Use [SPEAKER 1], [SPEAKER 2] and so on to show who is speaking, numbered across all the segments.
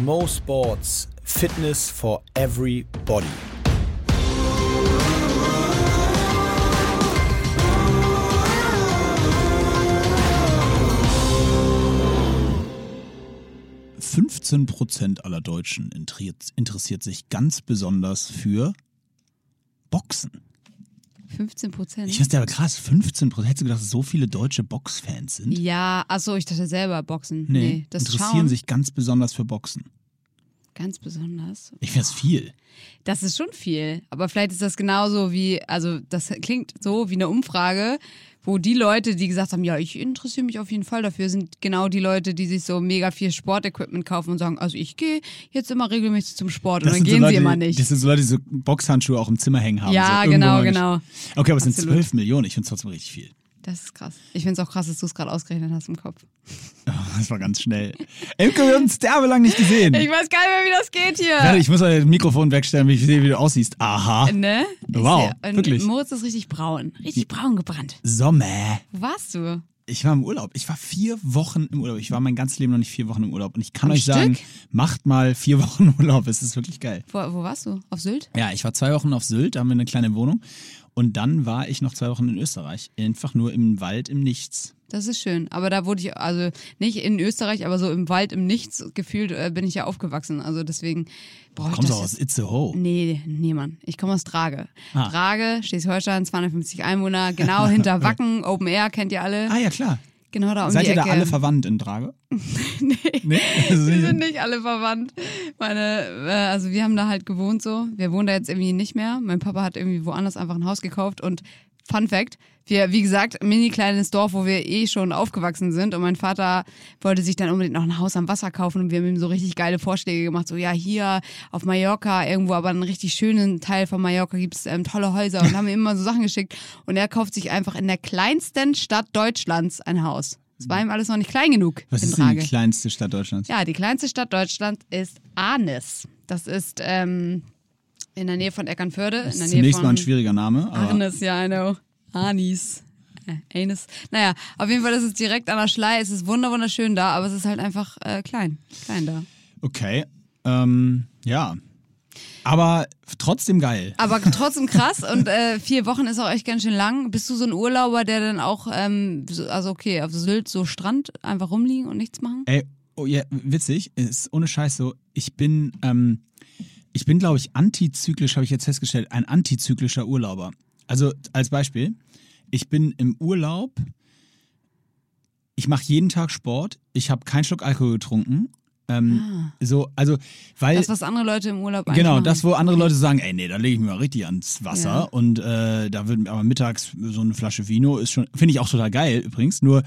[SPEAKER 1] Mo Sports Fitness for Everybody.
[SPEAKER 2] ,15 aller Deutschen interessiert sich ganz besonders für Boxen.
[SPEAKER 3] 15 Prozent.
[SPEAKER 2] Ich finde aber krass, 15 Prozent. Hättest du gedacht, dass so viele deutsche Boxfans sind?
[SPEAKER 3] Ja, achso, ich dachte selber Boxen.
[SPEAKER 2] Nee,
[SPEAKER 3] Nee, das
[SPEAKER 2] interessieren
[SPEAKER 3] Schauen,
[SPEAKER 2] sich ganz besonders für Boxen.
[SPEAKER 3] ganz besonders.
[SPEAKER 2] Ich finde es viel.
[SPEAKER 3] Das ist schon viel. Aber vielleicht ist das genauso wie, also das klingt so wie eine Umfrage, wo die Leute, die gesagt haben, ja, ich interessiere mich auf jeden Fall dafür, sind genau die Leute, die sich so mega viel Sportequipment kaufen und sagen, also ich gehe jetzt immer regelmäßig zum Sport und dann gehen
[SPEAKER 2] so Leute,
[SPEAKER 3] sie immer nicht.
[SPEAKER 2] Das sind so Leute, die so Boxhandschuhe auch im Zimmer hängen haben.
[SPEAKER 3] Ja,
[SPEAKER 2] so
[SPEAKER 3] genau, genau.
[SPEAKER 2] Okay, aber es sind
[SPEAKER 3] Absolut.
[SPEAKER 2] 12 Millionen. Ich finde es trotzdem richtig viel.
[SPEAKER 3] Das ist krass. Ich finde es auch krass, dass du es gerade ausgerechnet hast im Kopf.
[SPEAKER 2] Das war ganz schnell. Emke, wir haben uns derbelang nicht gesehen.
[SPEAKER 3] Ich weiß gar nicht mehr, wie das geht hier.
[SPEAKER 2] Warte, ich muss mal das Mikrofon wegstellen, wie ich sehe, wie du aussiehst. Aha.
[SPEAKER 3] Ne?
[SPEAKER 2] Wow,
[SPEAKER 3] und
[SPEAKER 2] wirklich.
[SPEAKER 3] Moritz ist richtig braun. Richtig braun gebrannt.
[SPEAKER 2] Sommer.
[SPEAKER 3] Wo warst du?
[SPEAKER 2] Ich war im Urlaub. Ich war vier Wochen im Urlaub. Ich war mein ganzes Leben noch nicht vier Wochen im Urlaub. Und ich kann
[SPEAKER 3] Am
[SPEAKER 2] euch sagen,
[SPEAKER 3] Stück?
[SPEAKER 2] macht mal vier Wochen Urlaub. Es ist wirklich geil.
[SPEAKER 3] Wo, wo warst du? Auf Sylt?
[SPEAKER 2] Ja, ich war zwei Wochen auf Sylt, da haben wir eine kleine Wohnung. Und dann war ich noch zwei Wochen in Österreich. Einfach nur im Wald, im Nichts.
[SPEAKER 3] Das ist schön. Aber da wurde ich, also nicht in Österreich, aber so im Wald, im Nichts gefühlt äh, bin ich ja aufgewachsen. Also deswegen brauche ich
[SPEAKER 2] Kommst du
[SPEAKER 3] das.
[SPEAKER 2] aus Itzehoe?
[SPEAKER 3] Nee, nee, Mann. Ich komme aus Drage.
[SPEAKER 2] Ah.
[SPEAKER 3] Drage, Schleswig-Holstein, 250 Einwohner, genau hinter Wacken, Open Air, kennt ihr alle.
[SPEAKER 2] Ah ja, klar.
[SPEAKER 3] Genau da um
[SPEAKER 2] Seid
[SPEAKER 3] die
[SPEAKER 2] ihr da
[SPEAKER 3] Ecke.
[SPEAKER 2] alle verwandt in Drage?
[SPEAKER 3] nee.
[SPEAKER 2] Nee? Also
[SPEAKER 3] Wir sind nicht alle verwandt. Meine, äh, also wir haben da halt gewohnt so. Wir wohnen da jetzt irgendwie nicht mehr. Mein Papa hat irgendwie woanders einfach ein Haus gekauft und Fun Fact, wir, wie gesagt, ein mini kleines Dorf, wo wir eh schon aufgewachsen sind und mein Vater wollte sich dann unbedingt noch ein Haus am Wasser kaufen und wir haben ihm so richtig geile Vorschläge gemacht, so ja, hier auf Mallorca irgendwo, aber einen richtig schönen Teil von Mallorca gibt's ähm, tolle Häuser und haben ihm immer so Sachen geschickt und er kauft sich einfach in der kleinsten Stadt Deutschlands ein Haus. Es war ihm alles noch nicht klein genug
[SPEAKER 2] Was ist denn die kleinste Stadt Deutschlands?
[SPEAKER 3] Ja, die kleinste Stadt Deutschlands ist Arnis. Das ist ähm, in der Nähe von Eckernförde.
[SPEAKER 2] Das ist zunächst mal ein schwieriger Name.
[SPEAKER 3] Arnis, ja, I know. Arnis. Äh, Anis. Naja, auf jeden Fall ist es direkt an der Schlei. Es ist wunder wunderschön da, aber es ist halt einfach äh, klein. Klein da.
[SPEAKER 2] Okay. Ähm, ja. Aber trotzdem geil.
[SPEAKER 3] Aber trotzdem krass und äh, vier Wochen ist auch echt ganz schön lang. Bist du so ein Urlauber, der dann auch, ähm, so, also okay, auf Sylt so Strand einfach rumliegen und nichts machen?
[SPEAKER 2] Ey, oh ja, witzig, ist ohne Scheiß so, ich bin, ähm, ich bin, glaube ich, antizyklisch, habe ich jetzt festgestellt, ein antizyklischer Urlauber. Also als Beispiel, ich bin im Urlaub, ich mache jeden Tag Sport, ich habe keinen Schluck Alkohol getrunken. Ähm, So, also, weil.
[SPEAKER 3] Das, was andere Leute im Urlaub
[SPEAKER 2] Genau,
[SPEAKER 3] machen.
[SPEAKER 2] das, wo andere Leute sagen, ey, nee, da lege ich mir mal richtig ans Wasser.
[SPEAKER 3] Ja.
[SPEAKER 2] Und äh, da wird aber mittags so eine Flasche Vino ist schon, finde ich auch total geil übrigens. Nur,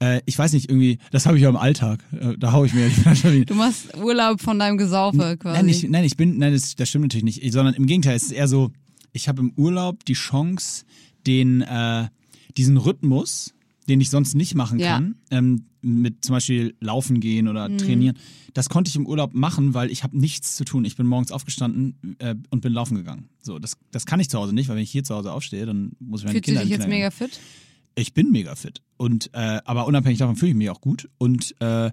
[SPEAKER 2] äh, ich weiß nicht, irgendwie, das habe ich ja im Alltag. Äh, da hau ich mir die Flasche Vino.
[SPEAKER 3] Du machst Urlaub von deinem Gesaufe quasi.
[SPEAKER 2] Nein, ich, nein, ich bin, nein, das, das stimmt natürlich nicht. Ich- Sondern im Gegenteil, es ist eher so, ich habe im Urlaub die Chance, den, äh, diesen Rhythmus, den ich sonst nicht machen
[SPEAKER 3] Ja.
[SPEAKER 2] kann, ähm, mit zum Beispiel laufen gehen oder
[SPEAKER 3] Mhm.
[SPEAKER 2] trainieren, das konnte ich im Urlaub machen, weil ich habe nichts zu tun. Ich bin morgens aufgestanden äh, und bin laufen gegangen. So, das, das kann ich zu Hause nicht, weil wenn ich hier zu Hause aufstehe, dann muss ich meine
[SPEAKER 3] Fühlst du
[SPEAKER 2] Kinder
[SPEAKER 3] dich
[SPEAKER 2] im
[SPEAKER 3] jetzt mega fit?
[SPEAKER 2] ich bin mega fit. Und äh, aber unabhängig davon fühle ich mich auch gut. Und äh,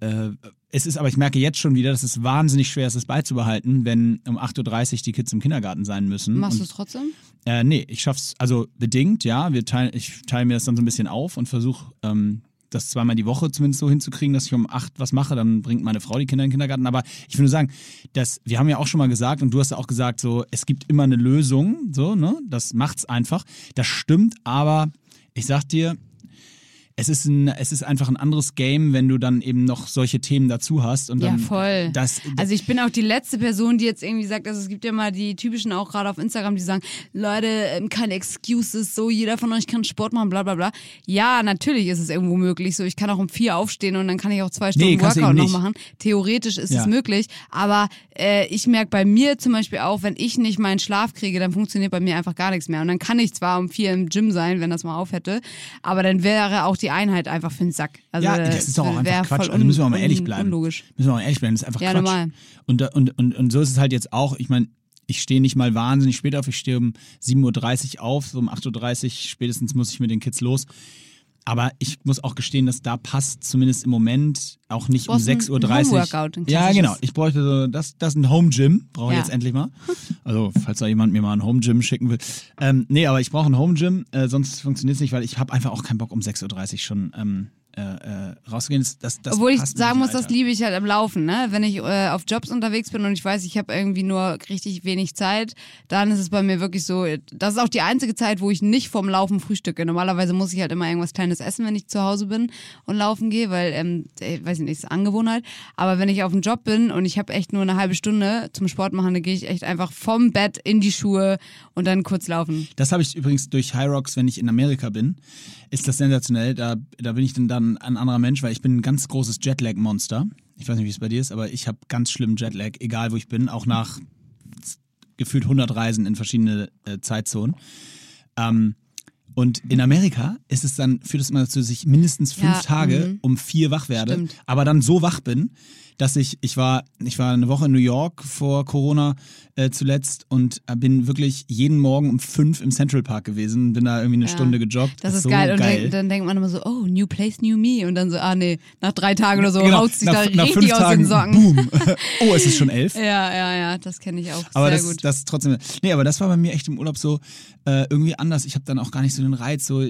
[SPEAKER 2] äh, es ist, aber ich merke jetzt schon wieder, dass es wahnsinnig schwer ist, es beizubehalten, wenn um 8.30 Uhr die Kids im Kindergarten sein müssen.
[SPEAKER 3] Machst du es trotzdem?
[SPEAKER 2] äh, nee, ich schaff's, also bedingt, ja. Wir teilen, ich teile mir das dann so ein bisschen auf und versuche ähm, das zweimal die Woche zumindest so hinzukriegen, dass ich um acht was mache, dann bringt meine Frau die Kinder in den Kindergarten. Aber ich will nur sagen, dass, wir haben ja auch schon mal gesagt, und du hast ja auch gesagt, so, es gibt immer eine Lösung, so, ne? Das macht's einfach. Das stimmt, aber ich sag dir, es ist, ein, es ist einfach ein anderes Game, wenn du dann eben noch solche Themen dazu hast. Und
[SPEAKER 3] Ja,
[SPEAKER 2] dann,
[SPEAKER 3] voll.
[SPEAKER 2] Das,
[SPEAKER 3] Also ich bin auch die letzte Person, die jetzt irgendwie sagt, also es gibt ja mal die typischen auch gerade auf Instagram, die sagen, Leute, ähm, keine Excuses, so jeder von euch kann Sport machen, bla bla bla. Ja, natürlich ist es irgendwo möglich. So, ich kann auch um vier aufstehen und dann kann ich auch zwei Stunden
[SPEAKER 2] Nee,
[SPEAKER 3] Workout noch machen. Theoretisch ist
[SPEAKER 2] Ja.
[SPEAKER 3] es möglich, aber äh, ich merke bei mir zum Beispiel auch, wenn ich nicht meinen Schlaf kriege, dann funktioniert bei mir einfach gar nichts mehr. Und dann kann ich zwar um vier im Gym sein, wenn das mal auf hätte, aber dann wäre auch die Einheit einfach für den Sack. Also,
[SPEAKER 2] ja, das ist doch auch einfach Quatsch. Also müssen wir mal ehrlich bleiben.
[SPEAKER 3] Unlogisch.
[SPEAKER 2] Müssen wir mal ehrlich bleiben, das ist einfach
[SPEAKER 3] Ja,
[SPEAKER 2] Quatsch.
[SPEAKER 3] normal.
[SPEAKER 2] Und, und, und, und so ist es halt jetzt auch. Ich meine, ich stehe nicht mal wahnsinnig spät auf. Ich stehe um 7.30 Uhr auf, so um 8.30 Uhr spätestens muss ich mit den Kids los. Aber ich muss auch gestehen, dass da passt zumindest im Moment auch nicht um
[SPEAKER 3] brauchst ein
[SPEAKER 2] 6.30 Uhr.
[SPEAKER 3] Homeworkout, ein
[SPEAKER 2] ja, genau. Ich bräuchte so, das, das ist ein Home Gym, brauche ich
[SPEAKER 3] Ja.
[SPEAKER 2] jetzt endlich mal. Also, falls da jemand mir mal ein Home Gym schicken will. Ähm, nee, aber ich brauche ein Home Gym, äh, sonst funktioniert es nicht, weil ich habe einfach auch keinen Bock, um 6.30 Uhr schon ähm, äh, äh, rauszugehen. Das, das, das
[SPEAKER 3] Obwohl ich sagen muss, das
[SPEAKER 2] Alter.
[SPEAKER 3] liebe ich halt am Laufen. Ne? Wenn ich äh, auf Jobs unterwegs bin und ich weiß, ich habe irgendwie nur richtig wenig Zeit, dann ist es bei mir wirklich so, das ist auch die einzige Zeit, wo ich nicht vorm Laufen frühstücke. Normalerweise muss ich halt immer irgendwas Kleines essen, wenn ich zu Hause bin und laufen gehe, weil, ähm, äh, weiß ich nicht, ist Angewohnheit. Aber wenn ich auf dem Job bin und ich habe echt nur eine halbe Stunde zum Sport machen, dann gehe ich echt einfach vom Bett in die Schuhe und dann kurz laufen.
[SPEAKER 2] Das habe ich übrigens durch High Rocks, wenn ich in Amerika bin, ist das sensationell. Da, da bin ich dann, dann ein anderer Mensch, weil ich bin ein ganz großes Jetlag-Monster. Ich weiß nicht, wie es bei dir ist, aber ich habe ganz schlimmen Jetlag, egal wo ich bin, auch nach gefühlt 100 Reisen in verschiedene äh, Zeitzonen. Ähm, und in Amerika ist es dann, führt es immer dazu, dass ich mindestens fünf
[SPEAKER 3] Ja,
[SPEAKER 2] Tage
[SPEAKER 3] mhm.
[SPEAKER 2] um vier wach werde,
[SPEAKER 3] Stimmt.
[SPEAKER 2] aber dann so wach bin, dass ich, ich war, ich war eine Woche in New York vor Corona äh, zuletzt und äh, bin wirklich jeden Morgen um fünf im Central Park gewesen, bin da irgendwie eine
[SPEAKER 3] Ja.
[SPEAKER 2] Stunde gejoggt.
[SPEAKER 3] Das ist
[SPEAKER 2] so
[SPEAKER 3] geil. Und
[SPEAKER 2] geil.
[SPEAKER 3] Dann, dann denkt man immer so, oh, new place, new me. Und dann so, ah nee, nach drei Tagen oder so
[SPEAKER 2] Genau,
[SPEAKER 3] haut sich
[SPEAKER 2] nach,
[SPEAKER 3] da
[SPEAKER 2] nach
[SPEAKER 3] richtig
[SPEAKER 2] fünf
[SPEAKER 3] aus
[SPEAKER 2] Tagen,
[SPEAKER 3] den Socken.
[SPEAKER 2] boom. oh, es ist schon elf.
[SPEAKER 3] Ja, ja, ja, das kenne ich auch
[SPEAKER 2] Aber
[SPEAKER 3] sehr
[SPEAKER 2] das,
[SPEAKER 3] gut.
[SPEAKER 2] das ist trotzdem. Nee, aber das war bei mir echt im Urlaub so äh, irgendwie anders. Ich habe dann auch gar nicht so den Reiz, so.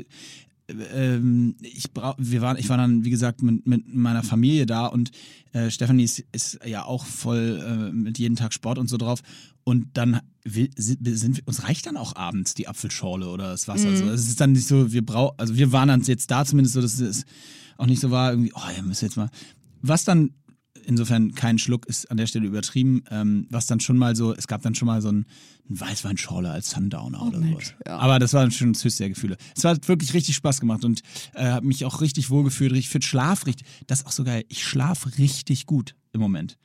[SPEAKER 2] Äh, Ähm, ich brauch, wir waren, ich war dann, wie gesagt, mit, mit meiner Familie da und äh, Stefanie ist, ist ja auch voll äh, mit jeden Tag Sport und so drauf. Und dann will, sind, sind, uns reicht dann auch abends die Apfelschorle oder das Wasser.
[SPEAKER 3] Mhm.
[SPEAKER 2] So. Es ist dann nicht so, wir brauchen, also wir waren dann jetzt da zumindest so, dass es auch nicht so war, irgendwie, oh, ihr müsst jetzt mal. Was dann insofern kein Schluck ist an der Stelle übertrieben. Ähm, was dann schon mal so, es gab dann schon mal so ein, ein Weißweinschorle als Sundowner oder
[SPEAKER 3] Oh, Mensch,
[SPEAKER 2] sowas.
[SPEAKER 3] ja.
[SPEAKER 2] Aber das waren schon das höchste der Gefühle. Es hat wirklich richtig Spaß gemacht und äh, hat mich auch richtig wohlgefühlt, richtig fit, schlaf richtig. Das ist auch so geil. Ich schlafe richtig gut im Moment.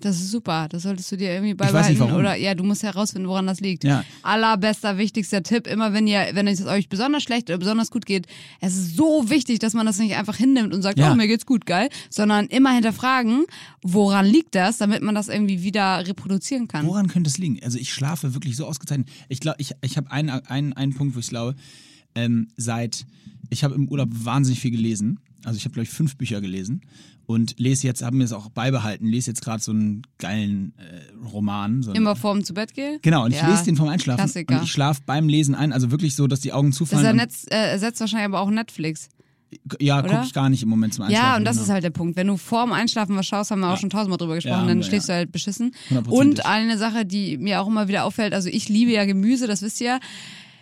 [SPEAKER 3] Das ist super. Das solltest du dir irgendwie beibehalten. Oder ja, du musst herausfinden, woran das liegt.
[SPEAKER 2] Ja.
[SPEAKER 3] Allerbester, wichtigster Tipp, immer wenn ihr, wenn es euch besonders schlecht oder besonders gut geht, es ist so wichtig, dass man das nicht einfach hinnimmt und sagt,
[SPEAKER 2] Ja.
[SPEAKER 3] oh, mir geht's gut, geil, sondern immer hinterfragen, woran liegt das, damit man das irgendwie wieder reproduzieren kann.
[SPEAKER 2] Woran könnte es liegen? Also ich schlafe wirklich so ausgezeichnet. Ich glaube, ich, ich habe einen, einen, einen Punkt, wo ich glaube, ähm, seit, ich habe im Urlaub wahnsinnig viel gelesen. Also ich habe, glaube ich, fünf Bücher gelesen und lese jetzt, habe mir das auch beibehalten, lese jetzt gerade so einen geilen äh, Roman. So
[SPEAKER 3] Immer vorm zu Bett gehen?
[SPEAKER 2] Genau, und ich
[SPEAKER 3] Ja,
[SPEAKER 2] lese den vom Einschlafen
[SPEAKER 3] Klassiker.
[SPEAKER 2] und ich schlafe beim Lesen ein, also wirklich so, dass die Augen
[SPEAKER 3] Das
[SPEAKER 2] zufallen. und-
[SPEAKER 3] ersetzt, äh, ersetzt wahrscheinlich aber auch Netflix.
[SPEAKER 2] ja, gucke ich gar nicht im Moment zum Einschlafen.
[SPEAKER 3] Ja, und das
[SPEAKER 2] genau.
[SPEAKER 3] ist halt der Punkt. Wenn du vorm Einschlafen was schaust, haben wir auch schon tausendmal drüber gesprochen,
[SPEAKER 2] Ja,
[SPEAKER 3] dann schläfst
[SPEAKER 2] ja.
[SPEAKER 3] du halt beschissen. Und eine Sache, die mir auch immer wieder auffällt, also ich liebe ja Gemüse, das wisst ihr.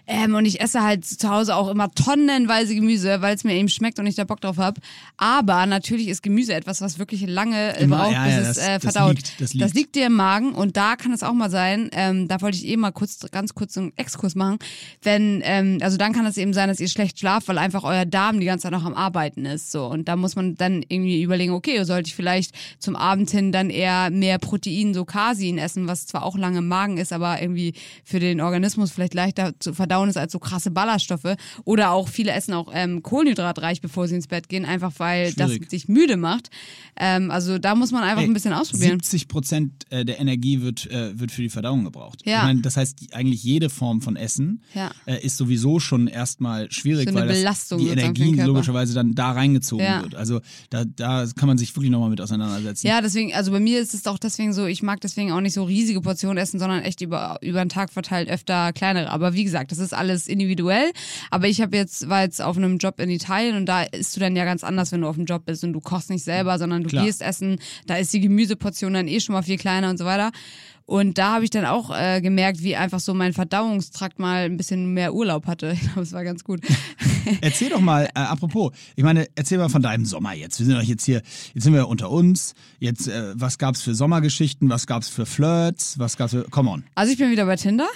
[SPEAKER 3] Ähm, und ich esse halt zu Hause auch immer tonnenweise Gemüse, weil es mir eben schmeckt und ich da Bock drauf habe. Aber natürlich ist Gemüse etwas, was wirklich lange
[SPEAKER 2] Immer,
[SPEAKER 3] braucht,
[SPEAKER 2] ja,
[SPEAKER 3] bis
[SPEAKER 2] ja,
[SPEAKER 3] es
[SPEAKER 2] das-
[SPEAKER 3] äh,
[SPEAKER 2] das
[SPEAKER 3] verdaut.
[SPEAKER 2] liegt, das liegt.
[SPEAKER 3] liegt dir im Magen und da kann es auch mal sein, ähm, da wollte ich eh mal kurz, ganz kurz einen Exkurs machen, wenn, ähm, also dann kann es eben sein, dass ihr schlecht schlaft, weil einfach euer Darm die ganze Zeit noch am Arbeiten ist. So. Und da muss man dann irgendwie überlegen, okay, sollte ich vielleicht zum Abend hin dann eher mehr Protein, so Casein essen, was zwar auch lange im Magen ist, aber irgendwie für den Organismus vielleicht leichter zu verdauen ist als so krasse Ballaststoffe. Oder auch viele essen auch ähm, kohlenhydratreich, bevor sie ins Bett gehen, einfach weil
[SPEAKER 2] Schwierig.
[SPEAKER 3] das sich müde macht. Ähm, also da muss man einfach
[SPEAKER 2] Ey,
[SPEAKER 3] ein bisschen ausprobieren.
[SPEAKER 2] 70 Prozent äh, der Energie wird, äh, wird für die Verdauung gebraucht.
[SPEAKER 3] Ja.
[SPEAKER 2] Ich meine, das heißt, eigentlich jede Form von Essen
[SPEAKER 3] Ja.
[SPEAKER 2] äh, ist sowieso schon erstmal schwierig,
[SPEAKER 3] So
[SPEAKER 2] weil das, die Energie logischerweise dann da reingezogen
[SPEAKER 3] Ja.
[SPEAKER 2] wird. Also da, da kann man sich wirklich nochmal mit auseinandersetzen.
[SPEAKER 3] Ja, deswegen, also bei mir ist es auch deswegen so, ich mag deswegen auch nicht so riesige Portionen essen, sondern echt über, über den Tag verteilt öfter kleinere. Aber wie gesagt, das ist alles individuell. Aber ich habe jetzt, war jetzt auf einem Job in Italien und da isst du dann ja ganz anders, wenn du auf dem Job bist und du kochst nicht selber, sondern du
[SPEAKER 2] Klar.
[SPEAKER 3] gehst essen. Da ist die Gemüseportion dann eh schon mal viel kleiner und so weiter. Und da habe ich dann auch äh, gemerkt, wie einfach so mein Verdauungstrakt mal ein bisschen mehr Urlaub hatte. Ich glaube, es war ganz gut.
[SPEAKER 2] Erzähl doch mal, äh, apropos, ich meine, erzähl mal von deinem Sommer jetzt. Wir sind doch jetzt hier, jetzt sind wir unter uns. Jetzt, äh, was gab's für Sommergeschichten? Was gab's für Flirts? Was gab's für, come on.
[SPEAKER 3] Also ich bin wieder bei Tinder.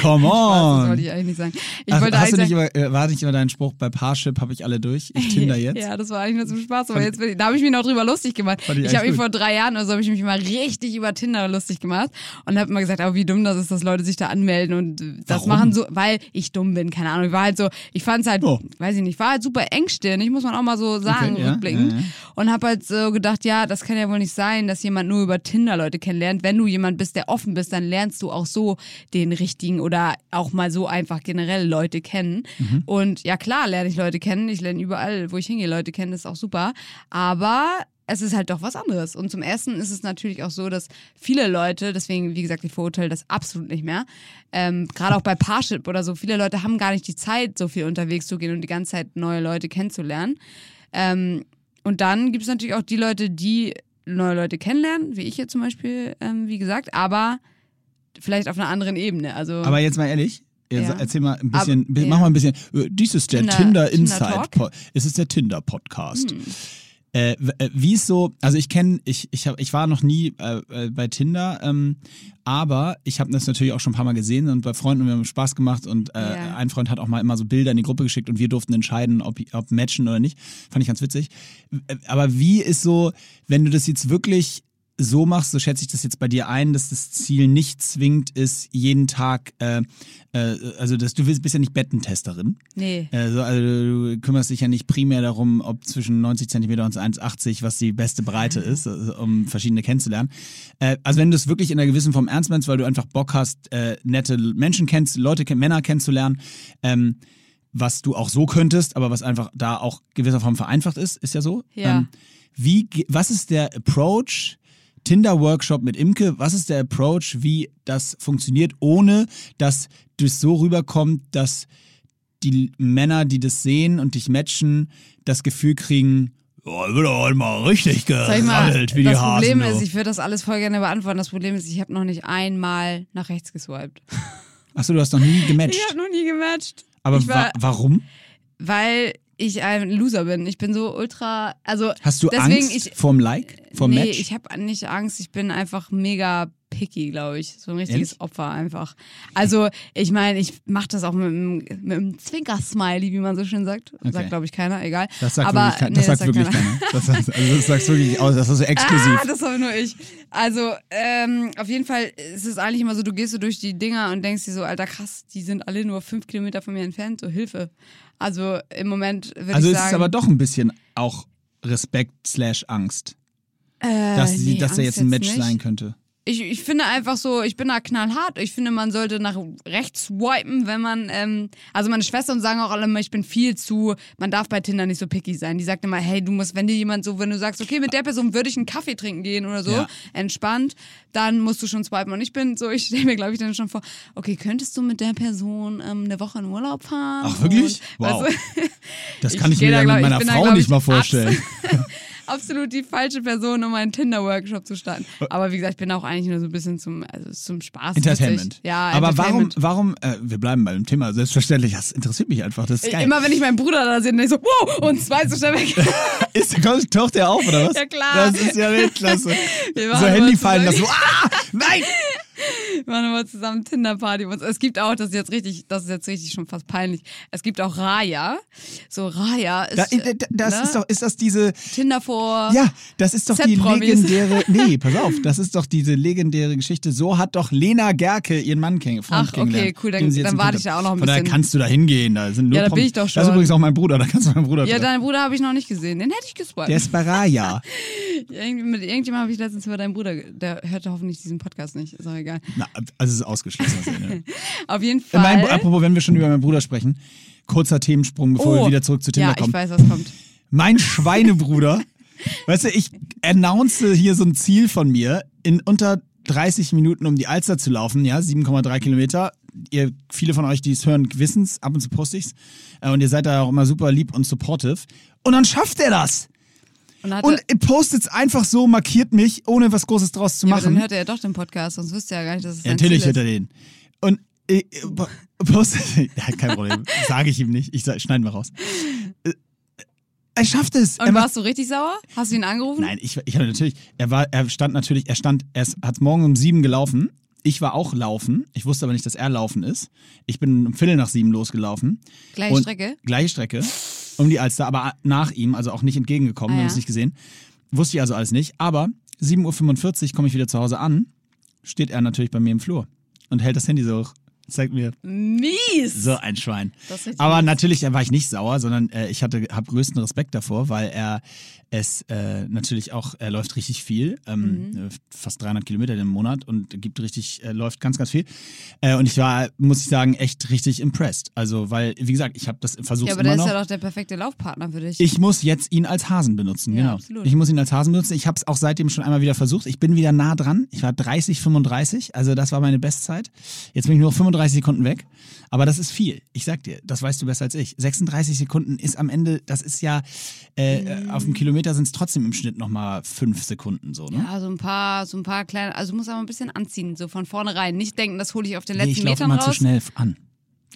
[SPEAKER 2] Come
[SPEAKER 3] Das
[SPEAKER 2] on.
[SPEAKER 3] wollte ich eigentlich nicht sagen. Ich
[SPEAKER 2] Ach,
[SPEAKER 3] wollte
[SPEAKER 2] hast du nicht immer, äh, war nicht immer dein Spruch, bei Parship habe ich alle durch? Ich Tinder jetzt?
[SPEAKER 3] Ja, das war eigentlich nur zum Spaß, aber jetzt bin ich, da habe ich mich noch drüber lustig gemacht.
[SPEAKER 2] Fand ich
[SPEAKER 3] Ich, habe mich vor drei Jahren oder so habe ich mich mal richtig über Tinder lustig gemacht und habe immer gesagt, aber wie dumm das ist, dass Leute sich da anmelden und das
[SPEAKER 2] Warum?
[SPEAKER 3] machen so, weil ich dumm bin, keine Ahnung. Ich war halt so, ich fand es halt,
[SPEAKER 2] Oh.
[SPEAKER 3] weiß ich nicht, war halt super engstirnig, muss man auch mal so sagen,
[SPEAKER 2] Okay, ja,
[SPEAKER 3] rückblickend.
[SPEAKER 2] ja, ja.
[SPEAKER 3] Und habe halt so gedacht, ja, das kann ja wohl nicht sein, dass jemand nur über Tinder Leute kennenlernt. Wenn du jemand bist, der offen bist, dann lernst du auch so den richtigen oder oder auch mal so einfach generell Leute kennen.
[SPEAKER 2] Mhm.
[SPEAKER 3] Und ja klar, lerne ich Leute kennen. Ich lerne überall, wo ich hingehe, Leute kennen, das ist auch super. Aber es ist halt doch was anderes. Und zum Ersten ist es natürlich auch so, dass viele Leute, deswegen, wie gesagt, ich verurteile das absolut nicht mehr, ähm, gerade auch bei Parship oder so, viele Leute haben gar nicht die Zeit, so viel unterwegs zu gehen und die ganze Zeit neue Leute kennenzulernen. Ähm, und dann gibt es natürlich auch die Leute, die neue Leute kennenlernen, wie ich jetzt zum Beispiel, ähm, wie gesagt, aber vielleicht auf einer anderen Ebene. Also
[SPEAKER 2] Aber jetzt mal ehrlich,
[SPEAKER 3] Ja.
[SPEAKER 2] erzähl mal ein bisschen,
[SPEAKER 3] Aber-
[SPEAKER 2] mach
[SPEAKER 3] ja.
[SPEAKER 2] mal ein bisschen, äh, dies ist der
[SPEAKER 3] Tinder-
[SPEAKER 2] Tinder,
[SPEAKER 3] Tinder
[SPEAKER 2] Inside,
[SPEAKER 3] Talk?
[SPEAKER 2] Po- es ist der Tinder Podcast.
[SPEAKER 3] Hm.
[SPEAKER 2] Äh, äh, wie ist so, also ich kenne, ich, ich, hab, ich war noch nie äh, äh, bei Tinder, ähm, aber ich habe das natürlich auch schon ein paar Mal gesehen und bei Freunden und wir haben Spaß gemacht und äh,
[SPEAKER 3] Ja.
[SPEAKER 2] ein Freund hat auch mal immer so Bilder in die Gruppe geschickt und wir durften entscheiden, ob, ob matchen oder nicht. Fand ich ganz witzig. Äh, Aber wie ist so, wenn du das jetzt wirklich so machst, so schätze ich das jetzt bei dir ein, dass das Ziel nicht zwingend ist, jeden Tag, äh, äh, also dass du willst, bist ja nicht Bettentesterin.
[SPEAKER 3] nee.
[SPEAKER 2] Also, also du kümmerst dich ja nicht primär darum, ob zwischen 90 cm und 1,80 was die beste Breite ist, also, um verschiedene kennenzulernen. Äh, also wenn du es wirklich in einer gewissen Form ernst meinst, weil du einfach Bock hast, äh, nette Menschen kennst, Leute, Männer kennenzulernen, ähm, was du auch so könntest, aber was einfach da auch gewisser Form vereinfacht ist, ist ja so.
[SPEAKER 3] Ja.
[SPEAKER 2] Ähm, wie, was ist der Approach? Tinder-Workshop mit Imke, was ist der Approach, wie das funktioniert, ohne dass das so rüberkommt, dass die Männer, die das sehen und dich matchen, das Gefühl kriegen, oh, wird doch heute mal richtig
[SPEAKER 3] ich
[SPEAKER 2] geraddelt, wie die
[SPEAKER 3] das
[SPEAKER 2] Hasen.
[SPEAKER 3] Problem
[SPEAKER 2] du.
[SPEAKER 3] ist, ich würde das alles voll gerne beantworten. Das Problem ist, ich habe noch nicht einmal nach rechts geswiped.
[SPEAKER 2] Achso, du hast noch nie gematcht.
[SPEAKER 3] Ich habe noch nie gematcht.
[SPEAKER 2] Aber
[SPEAKER 3] ich war,
[SPEAKER 2] wa warum?
[SPEAKER 3] weil ich ein Loser bin. Ich bin so ultra, also
[SPEAKER 2] Hast du
[SPEAKER 3] deswegen
[SPEAKER 2] Angst
[SPEAKER 3] ich
[SPEAKER 2] vorm Like, vorm
[SPEAKER 3] nee,
[SPEAKER 2] Match?
[SPEAKER 3] ich habe nicht Angst. Ich bin einfach mega picky, glaube ich. So ein richtiges
[SPEAKER 2] Ehrlich?
[SPEAKER 3] Opfer einfach. Also ich meine, ich mache das auch mit, einem- mit einem Zwinker-Smiley, wie man so schön sagt.
[SPEAKER 2] Okay.
[SPEAKER 3] Sagt glaube ich keiner, egal.
[SPEAKER 2] das sagt
[SPEAKER 3] Aber,
[SPEAKER 2] wirklich, kein-
[SPEAKER 3] nee,
[SPEAKER 2] das sagt
[SPEAKER 3] sagt
[SPEAKER 2] wirklich
[SPEAKER 3] keiner.
[SPEAKER 2] keiner. Das, also das sagst wirklich aus, das ist so exklusiv.
[SPEAKER 3] Ah, das war nur ich. Also, ähm, auf jeden Fall ist es eigentlich immer so, du gehst so durch die Dinger und denkst dir so, alter krass, die sind alle nur fünf Kilometer von mir entfernt, so Hilfe. Also im Moment würde
[SPEAKER 2] also
[SPEAKER 3] ich
[SPEAKER 2] ist
[SPEAKER 3] sagen.
[SPEAKER 2] es aber doch ein bisschen auch Respekt slash Angst,
[SPEAKER 3] äh,
[SPEAKER 2] dass, sie,
[SPEAKER 3] nee,
[SPEAKER 2] dass da
[SPEAKER 3] Angst
[SPEAKER 2] jetzt ein Match
[SPEAKER 3] nicht.
[SPEAKER 2] sein könnte.
[SPEAKER 3] Ich, ich finde einfach so, ich bin da knallhart. Ich finde, man sollte nach rechts swipen, wenn man, ähm, also meine Schwestern sagen auch alle immer, ich bin viel zu, man darf bei Tinder nicht so picky sein. Die sagt immer, hey, du musst, wenn dir jemand so, wenn du sagst, okay, mit der Person würde ich einen Kaffee trinken gehen oder so,
[SPEAKER 2] Ja.
[SPEAKER 3] entspannt, dann musst du schon swipen. Und ich bin so, ich stelle mir, glaube ich, dann schon vor, okay, könntest du mit der Person ähm, eine Woche in Urlaub fahren?
[SPEAKER 2] Ach, wirklich?
[SPEAKER 3] Und,
[SPEAKER 2] Wow.
[SPEAKER 3] Du,
[SPEAKER 2] Das
[SPEAKER 3] Ich
[SPEAKER 2] kann ich,
[SPEAKER 3] geh
[SPEAKER 2] mir
[SPEAKER 3] da, glaub-
[SPEAKER 2] mit
[SPEAKER 3] ich
[SPEAKER 2] meiner
[SPEAKER 3] da,
[SPEAKER 2] Frau
[SPEAKER 3] glaub
[SPEAKER 2] nicht
[SPEAKER 3] ich,
[SPEAKER 2] mal vorstellen.
[SPEAKER 3] absolut die falsche Person, um einen Tinder-Workshop zu starten. Aber wie gesagt, ich bin auch eigentlich nur so ein bisschen zum, also zum Spaß.
[SPEAKER 2] Entertainment.
[SPEAKER 3] Ja,
[SPEAKER 2] Aber warum,
[SPEAKER 3] Entertainment.
[SPEAKER 2] warum, äh, wir bleiben beim Thema, selbstverständlich, das interessiert mich einfach, das ist geil.
[SPEAKER 3] Immer wenn ich meinen Bruder da sehe, dann ich so, wow, und zwei so schnell weg.
[SPEAKER 2] ist, kommt, taucht der auf, oder was?
[SPEAKER 3] Ja, klar.
[SPEAKER 2] Das ist ja Weltklasse. So Handy fallen lassen, ah, nein!
[SPEAKER 3] Wir machen immer zusammen Tinder-Party. Es gibt auch, das ist jetzt richtig, das ist jetzt richtig schon fast peinlich. Es gibt auch Raya. So Raya ist
[SPEAKER 2] Da, äh, da- das
[SPEAKER 3] ne?
[SPEAKER 2] ist doch, ist das diese,
[SPEAKER 3] Tinder vor.
[SPEAKER 2] ja, das ist doch die legendäre, nee, pass auf, das ist doch diese legendäre Geschichte. So hat doch Lena Gerke ihren Mann kenn, Freund
[SPEAKER 3] Ach, okay,
[SPEAKER 2] kennengelernt.
[SPEAKER 3] cool, dann- dann warte ich da auch noch ein
[SPEAKER 2] Von daher
[SPEAKER 3] bisschen.
[SPEAKER 2] kannst du da hingehen, da sind nur
[SPEAKER 3] Ja, da bin ich doch
[SPEAKER 2] Das ist
[SPEAKER 3] schon.
[SPEAKER 2] übrigens auch mein Bruder, da kannst du meinen Bruder
[SPEAKER 3] Ja, deinen Bruder habe ich noch nicht gesehen. Den hätte ich geswiped.
[SPEAKER 2] Der ist bei Raya.
[SPEAKER 3] Mit irgendjemandem habe ich letztens über deinen Bruder, der hörte hoffentlich diesen Podcast nicht. Ist auch egal.
[SPEAKER 2] Na, also es ist ausgeschlossen.
[SPEAKER 3] Auf jeden
[SPEAKER 2] Äh, Mein,
[SPEAKER 3] Fall.
[SPEAKER 2] apropos, wenn wir schon über meinen Bruder sprechen, kurzer Themensprung, bevor wir
[SPEAKER 3] Oh.
[SPEAKER 2] wieder zurück zu Tinder
[SPEAKER 3] ja,
[SPEAKER 2] kommen.
[SPEAKER 3] ich weiß, was kommt.
[SPEAKER 2] Mein Schweinebruder, weißt du, ich announce hier so ein Ziel von mir, in unter 30 Minuten um die Alster zu laufen, ja, 7,3 Kilometer. Ihr, viele von euch, die es hören, wissen es, ab und zu poste ich's. Äh, Und ihr seid da auch immer super lieb und supportive. Und dann schafft er das.
[SPEAKER 3] Und,
[SPEAKER 2] Und postet es einfach so, markiert mich, ohne was Großes draus zu
[SPEAKER 3] ja,
[SPEAKER 2] machen.
[SPEAKER 3] dann hört er ja doch den Podcast, sonst wüsste er ja gar nicht, dass es
[SPEAKER 2] Ja,
[SPEAKER 3] sein
[SPEAKER 2] natürlich hört er den. Und äh, po- postet, ja, kein Problem, sage ich ihm nicht, ich schneiden wir raus. Äh, Er schafft es. er
[SPEAKER 3] Und
[SPEAKER 2] macht-
[SPEAKER 3] warst du richtig sauer? Hast du ihn angerufen?
[SPEAKER 2] Nein, ich, ich habe natürlich, er war, er stand natürlich, er stand, er hat morgen um sieben gelaufen. Ich war auch laufen. Ich wusste aber nicht, dass er laufen ist. Ich bin um Viertel nach sieben losgelaufen.
[SPEAKER 3] Gleiche Strecke?
[SPEAKER 2] Gleiche Strecke. Um die Alster, aber nach ihm, also auch nicht entgegengekommen,
[SPEAKER 3] Ah,
[SPEAKER 2] wir haben
[SPEAKER 3] ja.
[SPEAKER 2] es nicht gesehen. Wusste ich also alles nicht. Aber 7.45 Uhr komme ich wieder zu Hause an, steht er natürlich bei mir im Flur und hält das Handy so hoch. Zeig mir.
[SPEAKER 3] Mies!
[SPEAKER 2] So ein Schwein. Aber
[SPEAKER 3] mies.
[SPEAKER 2] natürlich war ich nicht sauer, sondern äh, ich hatte habe größten Respekt davor, weil er es äh, natürlich auch, er läuft richtig viel, ähm,
[SPEAKER 3] Mhm.
[SPEAKER 2] äh, fast 300 Kilometer im Monat und gibt richtig, äh, läuft ganz, ganz viel. Äh, und ich war, muss ich sagen, echt richtig impressed. Also, weil, wie gesagt, ich habe das versucht
[SPEAKER 3] Ja, aber der ist ja doch der perfekte Laufpartner für dich.
[SPEAKER 2] Ich muss jetzt ihn als Hasen benutzen,
[SPEAKER 3] Ja,
[SPEAKER 2] genau.
[SPEAKER 3] absolut.
[SPEAKER 2] Ich muss ihn als Hasen benutzen. Ich habe es auch seitdem schon einmal wieder versucht. Ich bin wieder nah dran. Ich war 30, 35, also das war meine Bestzeit. Jetzt bin ich nur 35 Sekunden weg. Aber das ist viel. Ich sag dir, das weißt du besser als ich. 36 Sekunden ist am Ende, das ist ja, äh, äh, auf dem Kilometer sind es trotzdem im Schnitt nochmal fünf Sekunden so, ne?
[SPEAKER 3] ja, so ein paar, so ein paar kleine, also du musst aber ein bisschen anziehen, so von vornherein. Nicht denken, das hole ich auf den
[SPEAKER 2] Nee,
[SPEAKER 3] letzten
[SPEAKER 2] ich laufe
[SPEAKER 3] Metern
[SPEAKER 2] immer
[SPEAKER 3] raus.
[SPEAKER 2] zu schnell an.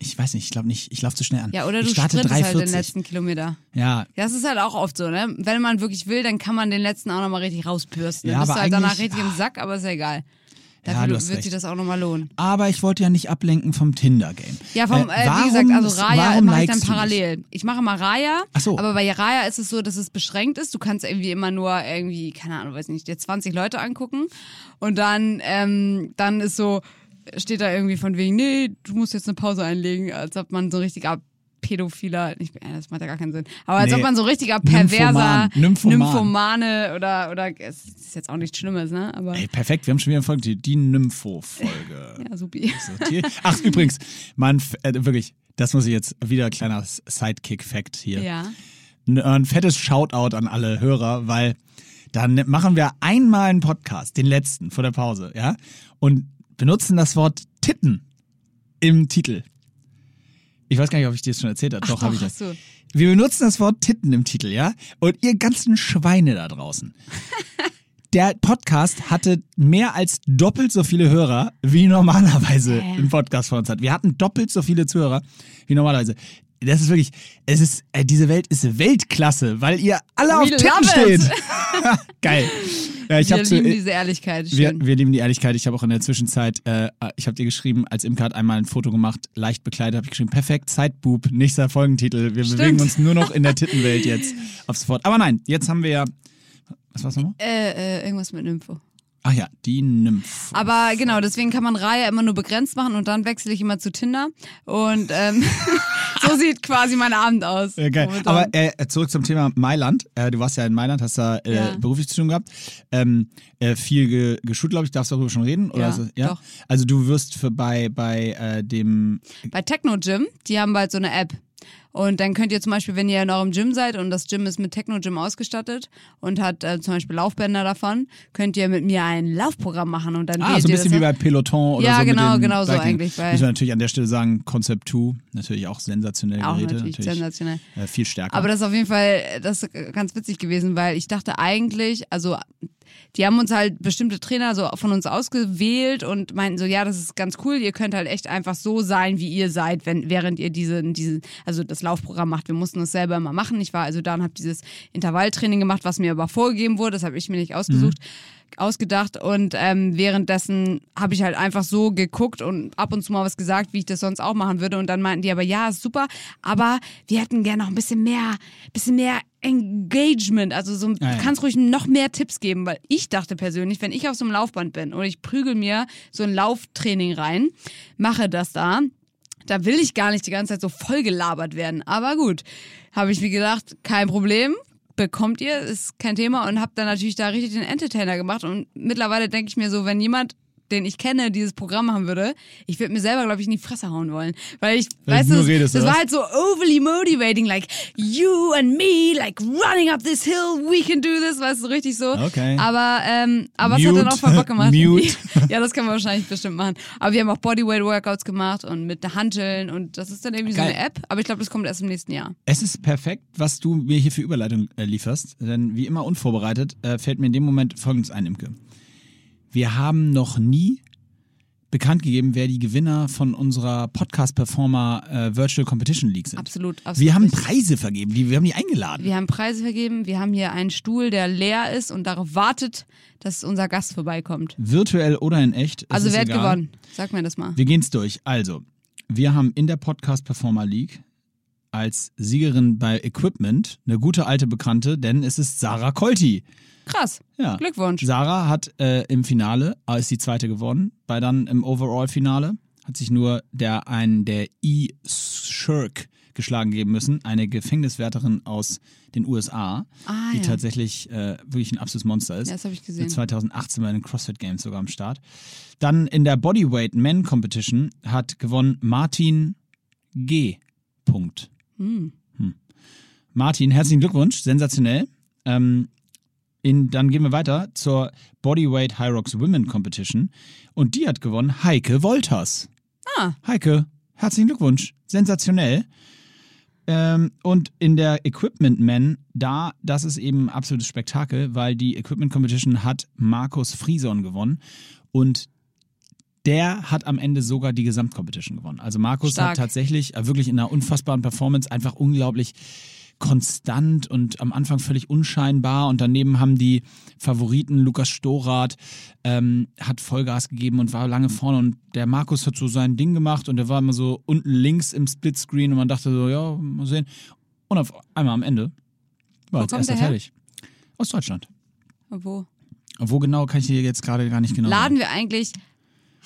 [SPEAKER 2] Ich weiß nicht, ich glaube nicht, ich laufe zu schnell an.
[SPEAKER 3] Ja, oder
[SPEAKER 2] ich
[SPEAKER 3] du
[SPEAKER 2] starte
[SPEAKER 3] sprintest halt den
[SPEAKER 2] 3,40.
[SPEAKER 3] letzten Kilometer.
[SPEAKER 2] Ja,
[SPEAKER 3] Das ist halt auch oft so, ne? Wenn man wirklich will, dann kann man den letzten auch nochmal richtig rauspürsten.
[SPEAKER 2] Ja,
[SPEAKER 3] Dann bist
[SPEAKER 2] aber
[SPEAKER 3] du halt danach richtig im Sack, aber ist ja egal.
[SPEAKER 2] Ja, du hast
[SPEAKER 3] wird
[SPEAKER 2] recht.
[SPEAKER 3] sich das auch nochmal lohnen.
[SPEAKER 2] aber ich wollte ja nicht ablenken vom Tinder-Game.
[SPEAKER 3] Ja, vom, äh,
[SPEAKER 2] warum-
[SPEAKER 3] wie gesagt, also Raya mache ich dann parallel. Ich mache mal Raya,
[SPEAKER 2] Ach so.
[SPEAKER 3] aber bei Raya ist es so, dass es beschränkt ist. Du kannst irgendwie immer nur irgendwie, keine Ahnung, weiß nicht, dir 20 Leute angucken und dann, ähm, dann ist so, steht da irgendwie von wegen, nee, du musst jetzt eine Pause einlegen, als ob man so ein richtiger Pädophiler, nicht, äh, das macht ja gar keinen Sinn, aber als
[SPEAKER 2] Nee.
[SPEAKER 3] ob man so richtiger perverser
[SPEAKER 2] Nymphoman. Nymphoman.
[SPEAKER 3] Nymphomane oder, oder, es ist jetzt auch nichts Schlimmes, ne, aber,
[SPEAKER 2] Ey, perfekt, wir haben schon wieder eine Folge, die Nympho-Folge.
[SPEAKER 3] ja, supi.
[SPEAKER 2] Die- Ach, übrigens, man, äh, wirklich, das muss ich jetzt wieder ein kleiner Sidekick-Fact hier.
[SPEAKER 3] Ja.
[SPEAKER 2] Ein, ein fettes Shoutout an alle Hörer, weil dann machen wir einmal einen Podcast, den letzten vor der Pause, ja, und benutzen das Wort Titten im Titel. Ich weiß gar nicht, ob ich dir das schon erzählt habe. Doch, habe ich das. Wir benutzen das Wort Titten im Titel, ja? Und ihr ganzen Schweine da draußen. Der Podcast hatte mehr als doppelt so viele Hörer, wie normalerweise ein Podcast von uns hat. Wir hatten doppelt so viele Zuhörer, wie normalerweise. Das ist wirklich, es ist, äh, diese Welt ist Weltklasse, weil ihr alle auf
[SPEAKER 3] We
[SPEAKER 2] Titten
[SPEAKER 3] love it.
[SPEAKER 2] steht. Geil. Ja, ich
[SPEAKER 3] Wir
[SPEAKER 2] hab zu,
[SPEAKER 3] lieben diese Ehrlichkeit.
[SPEAKER 2] wir, wir lieben die Ehrlichkeit. Ich habe auch in der Zwischenzeit, äh, ich habe dir geschrieben, als Imke hat einmal ein Foto gemacht, leicht bekleidet, habe ich geschrieben, perfekt, Sideboob, nächster Folgentitel. Wir
[SPEAKER 3] Stimmt.
[SPEAKER 2] bewegen uns nur noch in der Tittenwelt jetzt auf sofort. Aber nein, jetzt haben wir ja, was war's nochmal?
[SPEAKER 3] Äh, äh, irgendwas mit Nympho.
[SPEAKER 2] Ach ja, die Nymph.
[SPEAKER 3] Aber genau, deswegen kann man Raya immer nur begrenzt machen und dann wechsle ich immer zu Tinder. Und ähm, so sieht quasi mein Abend aus.
[SPEAKER 2] Ja, geil.
[SPEAKER 3] momentan.
[SPEAKER 2] Aber äh, zurück zum Thema Mailand. Äh, du warst ja in Mailand, hast da äh,
[SPEAKER 3] Ja.
[SPEAKER 2] beruflich zu tun gehabt. Ähm, äh, viel ge geschult, glaube ich. Darfst du darüber schon reden? Oder
[SPEAKER 3] Ja,
[SPEAKER 2] es- ja?
[SPEAKER 3] doch.
[SPEAKER 2] Also du wirst für bei, bei äh, dem
[SPEAKER 3] Bei Techno Gym, die haben bald so eine App. Und dann könnt ihr zum Beispiel, wenn ihr in eurem Gym seid und das Gym ist mit Techno Gym ausgestattet und hat äh, zum Beispiel Laufbänder davon, könnt ihr mit mir ein Laufprogramm machen und dann
[SPEAKER 2] Ah, so ein bisschen wie bei Peloton oder
[SPEAKER 3] Ja,
[SPEAKER 2] so.
[SPEAKER 3] genau,
[SPEAKER 2] mit den
[SPEAKER 3] genau so eigentlich, weil-
[SPEAKER 2] Müssen wir natürlich an der Stelle sagen, Concept 2, natürlich auch sensationell
[SPEAKER 3] Auch
[SPEAKER 2] Geräte.
[SPEAKER 3] natürlich sensationell.
[SPEAKER 2] Äh, viel stärker.
[SPEAKER 3] Aber das ist auf jeden Fall das ist ganz witzig gewesen, weil ich dachte eigentlich, also die haben uns halt bestimmte Trainer so von uns ausgewählt und meinten so, ja, das ist ganz cool, ihr könnt halt echt einfach so sein, wie ihr seid, wenn, während ihr diese, diese, also das Laufprogramm macht. Wir mussten das selber immer machen. Ich war also da und habe dieses Intervalltraining gemacht, was mir aber vorgegeben wurde, das habe ich mir nicht ausgesucht. ausgedacht und ähm, währenddessen habe ich halt einfach so geguckt und ab und zu mal was gesagt, wie ich das sonst auch machen würde und dann meinten die aber ja, ist super, aber wir hätten gerne noch ein bisschen mehr, bisschen mehr Engagement, also so, du kannst ruhig noch mehr Tipps geben, weil ich dachte persönlich, wenn ich auf so einem Laufband bin und ich prügel mir so ein Lauftraining rein, mache das da, da will ich gar nicht die ganze Zeit so voll gelabert werden. Aber gut, habe ich mir gedacht, kein Problem, bekommt ihr, ist kein Thema und habe dann natürlich da richtig den Entertainer gemacht und mittlerweile denke ich mir so, wenn jemand den ich kenne, dieses Programm machen würde, ich würde mir selber, glaube ich, in die Fresse hauen wollen. Weil ich,
[SPEAKER 2] Weil
[SPEAKER 3] weißt
[SPEAKER 2] du
[SPEAKER 3] das,
[SPEAKER 2] redest,
[SPEAKER 3] das war halt so overly motivating, like, you and me, like, running up this hill, we can do this, weißt du, richtig so.
[SPEAKER 2] Okay.
[SPEAKER 3] Aber, ähm, aber es hat
[SPEAKER 2] Mute.
[SPEAKER 3] dann auch voll Bock gemacht.
[SPEAKER 2] Mute.
[SPEAKER 3] ja, das kann man wahrscheinlich bestimmt machen. Aber wir haben auch Bodyweight-Workouts gemacht und mit der Hanteln und das ist dann irgendwie so
[SPEAKER 2] Geil.
[SPEAKER 3] eine App. Aber ich glaube, das kommt erst im nächsten Jahr.
[SPEAKER 2] Es ist perfekt, was du mir hier für Überleitung äh, lieferst, denn wie immer unvorbereitet äh, fällt mir in dem Moment Folgendes ein, Imke. Wir haben noch nie bekannt gegeben, wer die Gewinner von unserer Podcast-Performer äh, Virtual Competition League sind.
[SPEAKER 3] Absolut, absolut.
[SPEAKER 2] Wir haben. Preise vergeben, die, wir haben die eingeladen.
[SPEAKER 3] Wir haben Preise vergeben. Wir haben hier einen Stuhl, der leer ist und darauf wartet, dass unser Gast vorbeikommt.
[SPEAKER 2] Virtuell oder in echt. es
[SPEAKER 3] Also wer hat
[SPEAKER 2] egal.
[SPEAKER 3] gewonnen? Sag mir das mal.
[SPEAKER 2] Wir gehen's durch. Also, wir haben in der Podcast Performer League als Siegerin bei Equipment eine gute alte Bekannte, denn es ist Sarah Kolti.
[SPEAKER 3] Krass.
[SPEAKER 2] Ja.
[SPEAKER 3] Glückwunsch.
[SPEAKER 2] Sarah hat äh, im Finale, äh, ist die zweite geworden, bei dann im Overall-Finale, hat sich nur der einen der E-Shirk geschlagen geben müssen, eine Gefängniswärterin aus den USA,
[SPEAKER 3] Ah,
[SPEAKER 2] die
[SPEAKER 3] ja.
[SPEAKER 2] tatsächlich äh, wirklich ein absolutes Monster ist.
[SPEAKER 3] Ja, das habe ich
[SPEAKER 2] Mit
[SPEAKER 3] gesehen.
[SPEAKER 2] 2018 bei den CrossFit Games sogar am Start. Dann in der Bodyweight Men Competition hat gewonnen Martin G. Punkt.
[SPEAKER 3] Hm.
[SPEAKER 2] Martin, herzlichen Glückwunsch, sensationell. Ähm, in, dann gehen wir weiter zur Bodyweight High Rocks Women Competition und die hat gewonnen Heike Wolters.
[SPEAKER 3] Ah.
[SPEAKER 2] Heike, herzlichen Glückwunsch, sensationell. Ähm, und in der Equipment Men, da, das ist eben ein absolutes Spektakel, weil die Equipment Competition hat Markus Frieson gewonnen und der hat am Ende sogar die Gesamtcompetition gewonnen. Also Markus
[SPEAKER 3] Stark.
[SPEAKER 2] hat tatsächlich äh, wirklich in einer unfassbaren Performance einfach unglaublich konstant und am Anfang völlig unscheinbar und daneben haben die Favoriten Lukas Storath ähm, hat Vollgas gegeben und war lange vorne und der Markus hat so sein Ding gemacht und der war immer so unten links im Splitscreen und man dachte so, ja, mal sehen. Und auf einmal am Ende war
[SPEAKER 3] der her?
[SPEAKER 2] fertig. Aus Deutschland.
[SPEAKER 3] Wo?
[SPEAKER 2] Wo genau kann ich dir jetzt gerade gar nicht genau sagen.
[SPEAKER 3] Laden wir eigentlich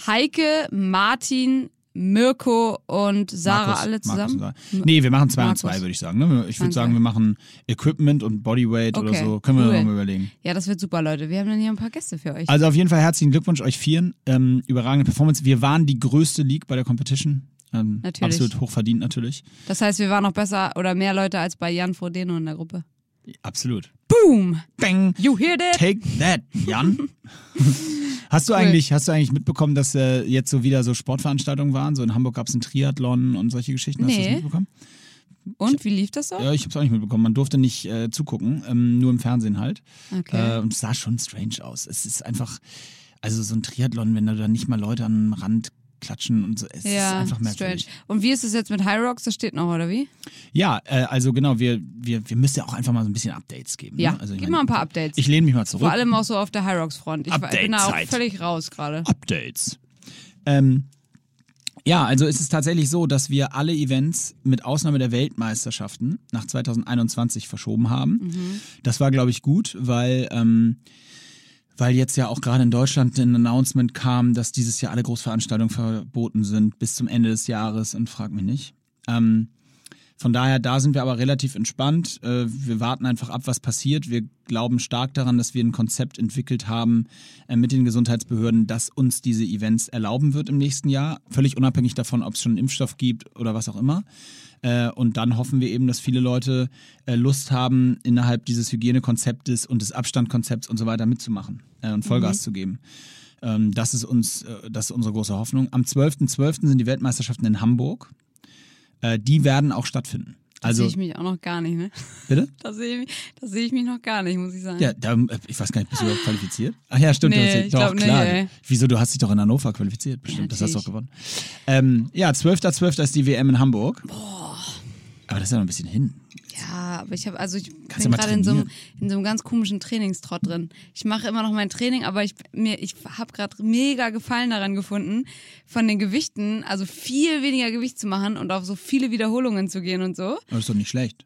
[SPEAKER 3] Heike, Martin, Mirko und Sarah
[SPEAKER 2] Markus,
[SPEAKER 3] alle
[SPEAKER 2] Markus
[SPEAKER 3] zusammen?
[SPEAKER 2] Sarah. Nee, wir machen zwei
[SPEAKER 3] Markus.
[SPEAKER 2] und zwei, würde ich sagen. ne? Ich würde sagen, wir machen Equipment und Bodyweight oder
[SPEAKER 3] Okay,
[SPEAKER 2] so. Können wir
[SPEAKER 3] cool.
[SPEAKER 2] noch mal überlegen.
[SPEAKER 3] Ja, das wird super, Leute. Wir haben dann hier ein paar Gäste für euch.
[SPEAKER 2] Also auf jeden Fall herzlichen Glückwunsch euch Vieren. Ähm, überragende Performance. Wir waren die größte League bei der Competition. Ähm,
[SPEAKER 3] Natürlich.
[SPEAKER 2] Absolut hochverdient natürlich.
[SPEAKER 3] Das heißt, wir waren noch besser oder mehr Leute als bei Jan Frodeno in der Gruppe.
[SPEAKER 2] Absolut.
[SPEAKER 3] Boom!
[SPEAKER 2] Bang!
[SPEAKER 3] You hear that?
[SPEAKER 2] Take that, Jan. hast du eigentlich, hast du eigentlich mitbekommen, dass äh, jetzt so wieder so Sportveranstaltungen waren? So in Hamburg gab es einen Triathlon und solche Geschichten. Hast du
[SPEAKER 3] Nee.
[SPEAKER 2] das mitbekommen?
[SPEAKER 3] Und wie lief das so?
[SPEAKER 2] Ja, ich habe es auch nicht mitbekommen. Man durfte nicht äh, zugucken, ähm, nur im Fernsehen halt.
[SPEAKER 3] Okay.
[SPEAKER 2] Äh, und es sah schon strange aus. Es ist einfach, also so ein Triathlon, wenn da dann nicht mal Leute am Rand klatschen und so, es ist
[SPEAKER 3] ja,
[SPEAKER 2] einfach
[SPEAKER 3] strange.
[SPEAKER 2] merkwürdig.
[SPEAKER 3] Und wie ist es jetzt mit High Rocks? Das steht noch, oder wie?
[SPEAKER 2] Ja, äh, also genau, wir, wir, wir müssen ja auch einfach mal so ein bisschen Updates geben.
[SPEAKER 3] Ja,
[SPEAKER 2] ne? also
[SPEAKER 3] gib
[SPEAKER 2] mein,
[SPEAKER 3] mal ein paar Updates.
[SPEAKER 2] Ich lehne mich mal zurück.
[SPEAKER 3] Vor allem auch so auf der High Rocks Front. Ich war- bin da auch völlig raus gerade.
[SPEAKER 2] Updates. Ähm, ja, also ist es tatsächlich so, dass wir alle Events mit Ausnahme der Weltmeisterschaften nach 2021 verschoben haben.
[SPEAKER 3] Mhm.
[SPEAKER 2] Das war, glaube ich, gut, weil, ähm, weil jetzt ja auch gerade in Deutschland ein Announcement kam, dass dieses Jahr alle Großveranstaltungen verboten sind bis zum Ende des Jahres und frag mich nicht. Ähm, von daher, da sind wir aber relativ entspannt. Äh, Wir warten einfach ab, was passiert. Wir glauben stark daran, dass wir ein Konzept entwickelt haben äh, mit den Gesundheitsbehörden, das uns diese Events erlauben wird im nächsten Jahr. Völlig unabhängig davon, ob es schon einen Impfstoff gibt oder was auch immer. Äh, Und dann hoffen wir eben, dass viele Leute Lust haben, innerhalb dieses Hygienekonzeptes und des Abstandkonzepts und so weiter mitzumachen und Vollgas zu geben. Ähm, Das ist uns, das ist unsere große Hoffnung. Am 12.12. sind die Weltmeisterschaften in Hamburg. Äh, Die werden auch stattfinden.
[SPEAKER 3] Da
[SPEAKER 2] Also,
[SPEAKER 3] sehe ich mich auch noch gar nicht, ne?
[SPEAKER 2] bitte?
[SPEAKER 3] Da sehe ich, mich- da sehe ich mich noch gar nicht, muss ich sagen.
[SPEAKER 2] Ja, da, äh, ich weiß gar nicht, bist du überhaupt qualifiziert? Ach ja, stimmt.
[SPEAKER 3] Nee,
[SPEAKER 2] du hast
[SPEAKER 3] ich
[SPEAKER 2] doch,
[SPEAKER 3] nicht,
[SPEAKER 2] klar.
[SPEAKER 3] ey.
[SPEAKER 2] Wieso, du hast dich doch in Hannover qualifiziert, bestimmt. das hast du doch
[SPEAKER 3] natürlich.
[SPEAKER 2] gewonnen. Ähm, ja, 12.12. ist die WM in Hamburg. Aber das ist ja noch ein bisschen hin.
[SPEAKER 3] Ja, aber ich habe also ich
[SPEAKER 2] Kannst
[SPEAKER 3] bin gerade in so, in so einem ganz komischen Trainingstrott drin. Ich mache immer noch mein Training, aber ich mir ich habe gerade mega Gefallen daran gefunden, von den Gewichten, also viel weniger Gewicht zu machen und auf so viele Wiederholungen zu gehen und so.
[SPEAKER 2] Aber das ist doch nicht schlecht.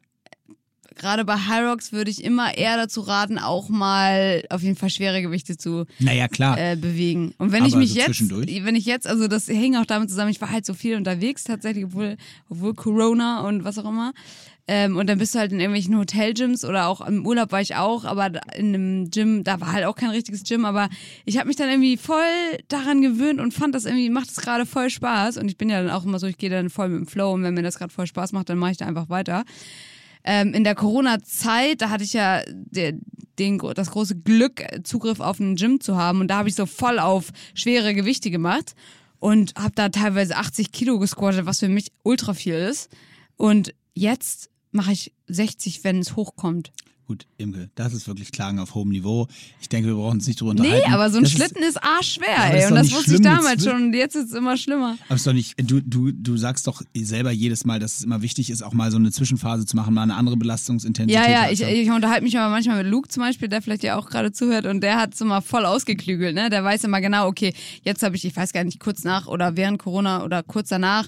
[SPEAKER 3] Gerade bei High Rocks würde ich immer eher dazu raten, auch mal auf jeden Fall schwere Gewichte zu
[SPEAKER 2] Naja, klar.
[SPEAKER 3] äh, bewegen. Und wenn ich
[SPEAKER 2] Aber
[SPEAKER 3] mich
[SPEAKER 2] so
[SPEAKER 3] jetzt, wenn ich jetzt, also das hängt auch damit zusammen, ich war halt so viel unterwegs tatsächlich, obwohl, obwohl Corona und was auch immer. Ähm, und dann bist du halt in irgendwelchen Hotelgyms oder auch im Urlaub war ich auch, aber in einem Gym, da war halt auch kein richtiges Gym, aber ich habe mich dann irgendwie voll daran gewöhnt und fand das irgendwie, macht es gerade voll Spaß. Und ich bin ja dann auch immer so, ich gehe dann voll mit dem Flow und wenn mir das gerade voll Spaß macht, dann mache ich da einfach weiter. Ähm, in der Corona-Zeit, da hatte ich ja der, den, das große Glück, Zugriff auf ein Gym zu haben. Und da habe ich so voll auf schwere Gewichte gemacht und habe da teilweise 80 Kilo gesquattet, was für mich ultra viel ist. Und jetzt mache ich 60, wenn es hochkommt.
[SPEAKER 2] Gut, Imke, das ist wirklich Klagen auf hohem Niveau. Ich denke, wir brauchen uns nicht drüber
[SPEAKER 3] Nee,
[SPEAKER 2] unterhalten.
[SPEAKER 3] aber so ein
[SPEAKER 2] Das ist-
[SPEAKER 3] Schlitten ist arschschwer,
[SPEAKER 2] aber das
[SPEAKER 3] ey.
[SPEAKER 2] ist
[SPEAKER 3] Und das wusste ich damals schon und jetzt ist es immer schlimmer.
[SPEAKER 2] Aber ist doch nicht, du, du, du sagst doch selber jedes Mal, dass es immer wichtig ist, auch mal so eine Zwischenphase zu machen, mal eine andere Belastungsintensität.
[SPEAKER 3] Ja, ja, ich, ich unterhalte mich aber manchmal mit Luke zum Beispiel, der vielleicht ja auch gerade zuhört und der hat es immer voll ausgeklügelt, ne? Der weiß immer genau, okay, jetzt habe ich, ich weiß gar nicht, kurz nach oder während Corona oder kurz danach,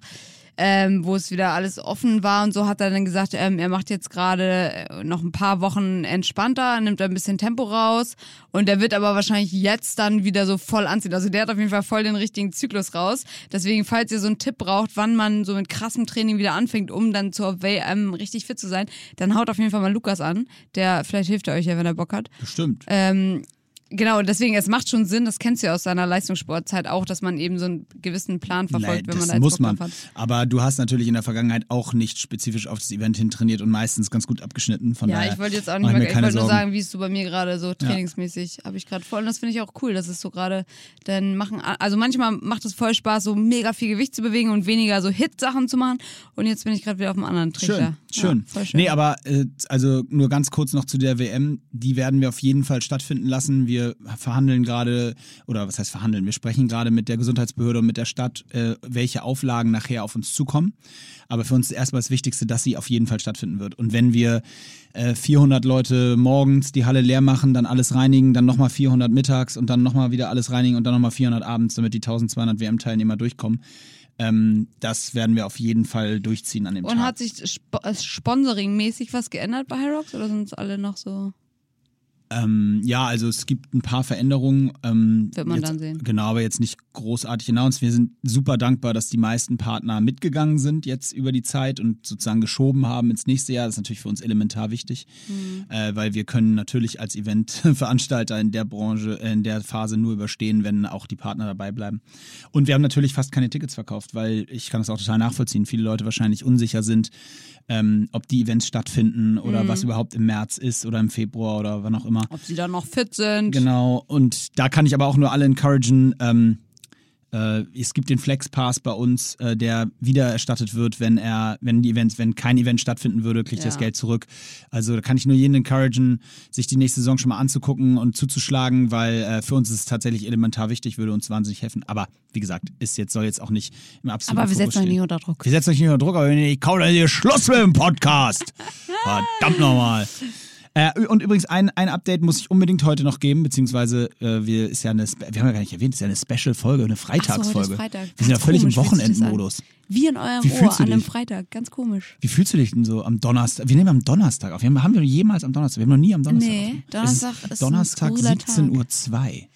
[SPEAKER 3] ähm, wo es wieder alles offen war und so, hat er dann gesagt, ähm, er macht jetzt gerade äh, noch ein paar Wochen entspannter, nimmt ein bisschen Tempo raus und der wird aber wahrscheinlich jetzt dann wieder so voll anziehen. Also der hat auf jeden Fall voll den richtigen Zyklus raus. Deswegen, falls ihr so einen Tipp braucht, wann man so mit krassem Training wieder anfängt, um dann zur WM richtig fit zu sein, dann haut auf jeden Fall mal Lukas an. Der, vielleicht hilft er euch ja, wenn er Bock hat.
[SPEAKER 2] Bestimmt.
[SPEAKER 3] Ähm, Genau, und deswegen, es macht schon Sinn, das kennst du ja aus deiner Leistungssportzeit auch, dass man eben so einen gewissen Plan verfolgt,
[SPEAKER 2] Nein,
[SPEAKER 3] wenn man da jetzt
[SPEAKER 2] muss man.
[SPEAKER 3] hat.
[SPEAKER 2] Aber du hast natürlich in der Vergangenheit auch nicht spezifisch auf das Event hin trainiert und meistens ganz gut abgeschnitten. Von
[SPEAKER 3] Ja,
[SPEAKER 2] daher
[SPEAKER 3] ich wollte jetzt auch nicht
[SPEAKER 2] ich
[SPEAKER 3] mehr, ich wollte nur sagen, wie es so bei mir gerade so trainingsmäßig habe ich gerade voll. Und das finde ich auch cool, dass es so gerade dann machen, also manchmal macht es voll Spaß, so mega viel Gewicht zu bewegen und weniger so Hit-Sachen zu machen. Und jetzt bin ich gerade wieder auf einem anderen Trichter.
[SPEAKER 2] Schön, schön.
[SPEAKER 3] Ja, voll schön.
[SPEAKER 2] Nee, aber äh, also nur ganz kurz noch zu der WM. Die werden wir auf jeden Fall stattfinden lassen. Wir verhandeln gerade, oder was heißt verhandeln? Wir sprechen gerade mit der Gesundheitsbehörde und mit der Stadt, äh, welche Auflagen nachher auf uns zukommen. Aber für uns ist erstmal das Wichtigste, dass sie auf jeden Fall stattfinden wird. Und wenn wir äh, 400 Leute morgens die Halle leer machen, dann alles reinigen, dann nochmal 400 mittags und dann nochmal wieder alles reinigen und dann nochmal 400 abends, damit die 1200 WM-Teilnehmer durchkommen. Ähm, das werden wir auf jeden Fall durchziehen an dem
[SPEAKER 3] Und
[SPEAKER 2] Tag.
[SPEAKER 3] hat sich sp äh, sponsoringmäßig was geändert bei Hyrox oder sind es alle noch so?
[SPEAKER 2] Ähm, ja, also es gibt ein paar Veränderungen. Ähm,
[SPEAKER 3] Wird man
[SPEAKER 2] jetzt,
[SPEAKER 3] dann sehen.
[SPEAKER 2] Genau, aber jetzt nicht großartig announced. Wir sind super dankbar, dass die meisten Partner mitgegangen sind jetzt über die Zeit und sozusagen geschoben haben ins nächste Jahr. Das ist natürlich für uns elementar wichtig,
[SPEAKER 3] Mhm.
[SPEAKER 2] äh, weil wir können natürlich als Eventveranstalter in der Branche, äh, in der Phase nur überstehen, wenn auch die Partner dabei bleiben. Und wir haben natürlich fast keine Tickets verkauft, weil ich kann das auch total nachvollziehen. Viele Leute wahrscheinlich unsicher sind, ähm, ob die Events stattfinden oder
[SPEAKER 3] Mhm.
[SPEAKER 2] was überhaupt im März ist oder im Februar oder wann auch immer.
[SPEAKER 3] Ob sie dann noch fit sind?
[SPEAKER 2] Genau, und da kann ich aber auch nur alle encouragen. Ähm, äh, es gibt den Flex Pass bei uns, äh, der wieder erstattet wird, wenn er, wenn die Events, wenn kein Event stattfinden würde, kriegt
[SPEAKER 3] Ja.
[SPEAKER 2] das Geld zurück. Also da kann ich nur jeden encouragen, sich die nächste Saison schon mal anzugucken und zuzuschlagen, weil äh, für uns ist es tatsächlich elementar wichtig, würde uns wahnsinnig helfen. Aber wie gesagt, ist jetzt soll jetzt auch nicht im absoluten
[SPEAKER 3] Aber wir
[SPEAKER 2] Fokus
[SPEAKER 3] setzen euch nicht unter Druck.
[SPEAKER 2] Wir setzen euch nicht unter Druck, aber wenn ihr hier Schluss mit dem Podcast. Verdammt nochmal. Äh, und übrigens, ein, ein Update muss ich unbedingt heute noch geben, beziehungsweise äh, wir, ist ja eine, Spe- wir haben ja gar nicht erwähnt, es ist ja eine Special-Folge, eine
[SPEAKER 3] so,
[SPEAKER 2] Freitagsfolge.
[SPEAKER 3] ist Freitag.
[SPEAKER 2] Wir sind ja völlig im. Wochenendmodus.
[SPEAKER 3] Wie in eurem
[SPEAKER 2] Wie
[SPEAKER 3] Ohr an einem? Freitag. Ganz komisch.
[SPEAKER 2] Wie fühlst du dich denn so am Donnerstag? Wir nehmen am Donnerstag auf. Wir haben, haben wir jemals am Donnerstag? Wir haben noch nie am Donnerstag.
[SPEAKER 3] Nee,
[SPEAKER 2] aufgenommen.
[SPEAKER 3] Donnerstag
[SPEAKER 2] ist,
[SPEAKER 3] ist
[SPEAKER 2] Donnerstag
[SPEAKER 3] skurriler
[SPEAKER 2] 17.02 Uhr.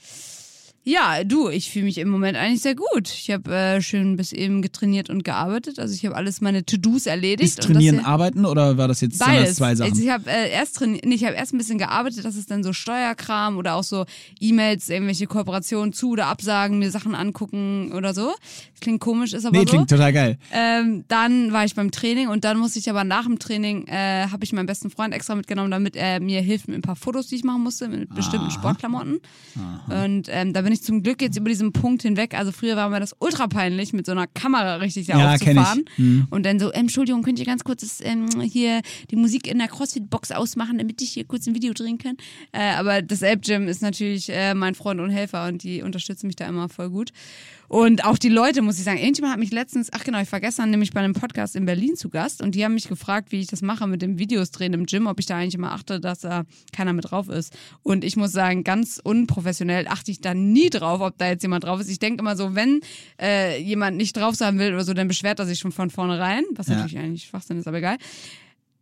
[SPEAKER 3] Ja, du, ich fühle mich im Moment eigentlich sehr gut. Ich habe äh, schön bis eben getrainiert und gearbeitet. Also ich habe alles meine To-Dos erledigt.
[SPEAKER 2] Ist Trainieren
[SPEAKER 3] hier-
[SPEAKER 2] arbeiten oder war das jetzt
[SPEAKER 3] Beides.
[SPEAKER 2] zwei Sachen?
[SPEAKER 3] Also ich habe äh, erst trainiert, nee, ich habe erst ein bisschen gearbeitet, das ist dann so Steuerkram oder auch so E-Mails, irgendwelche Kooperationen zu oder absagen, mir Sachen angucken oder so. Das klingt komisch, ist aber
[SPEAKER 2] nee,
[SPEAKER 3] so.
[SPEAKER 2] klingt total geil.
[SPEAKER 3] Ähm, dann war ich beim Training und dann musste ich aber nach dem Training, äh, habe ich meinen besten Freund extra mitgenommen, damit er mir hilft mit ein paar Fotos, die ich machen musste, mit bestimmten Sportklamotten. Und ähm, da bin ich zum Glück jetzt über diesen Punkt hinweg. Also früher war mir das ultra peinlich, mit so einer Kamera richtig da
[SPEAKER 2] Ja,
[SPEAKER 3] aufzufahren.
[SPEAKER 2] Mhm.
[SPEAKER 3] Und dann so, ähm, Entschuldigung, könnt ihr ganz kurz das, ähm, hier die Musik in der CrossFit-Box ausmachen, damit ich hier kurz ein Video drehen kann. Äh, aber das App Gym ist natürlich äh, mein Freund und Helfer und die unterstützen mich da immer voll gut. Und auch die Leute, muss ich sagen, irgendjemand hat mich letztens, ach genau, ich war gestern nämlich bei einem Podcast in Berlin zu Gast und die haben mich gefragt, wie ich das mache mit dem Videos drehen im Gym, ob ich da eigentlich immer achte, dass da keiner mit drauf ist. Und ich muss sagen, ganz unprofessionell achte ich da nie drauf, ob da jetzt jemand drauf ist. Ich denke immer so, wenn äh, jemand nicht drauf sein will oder so, dann beschwert er sich schon von vornherein, was
[SPEAKER 2] Ja.
[SPEAKER 3] natürlich eigentlich Schwachsinn ist, aber egal.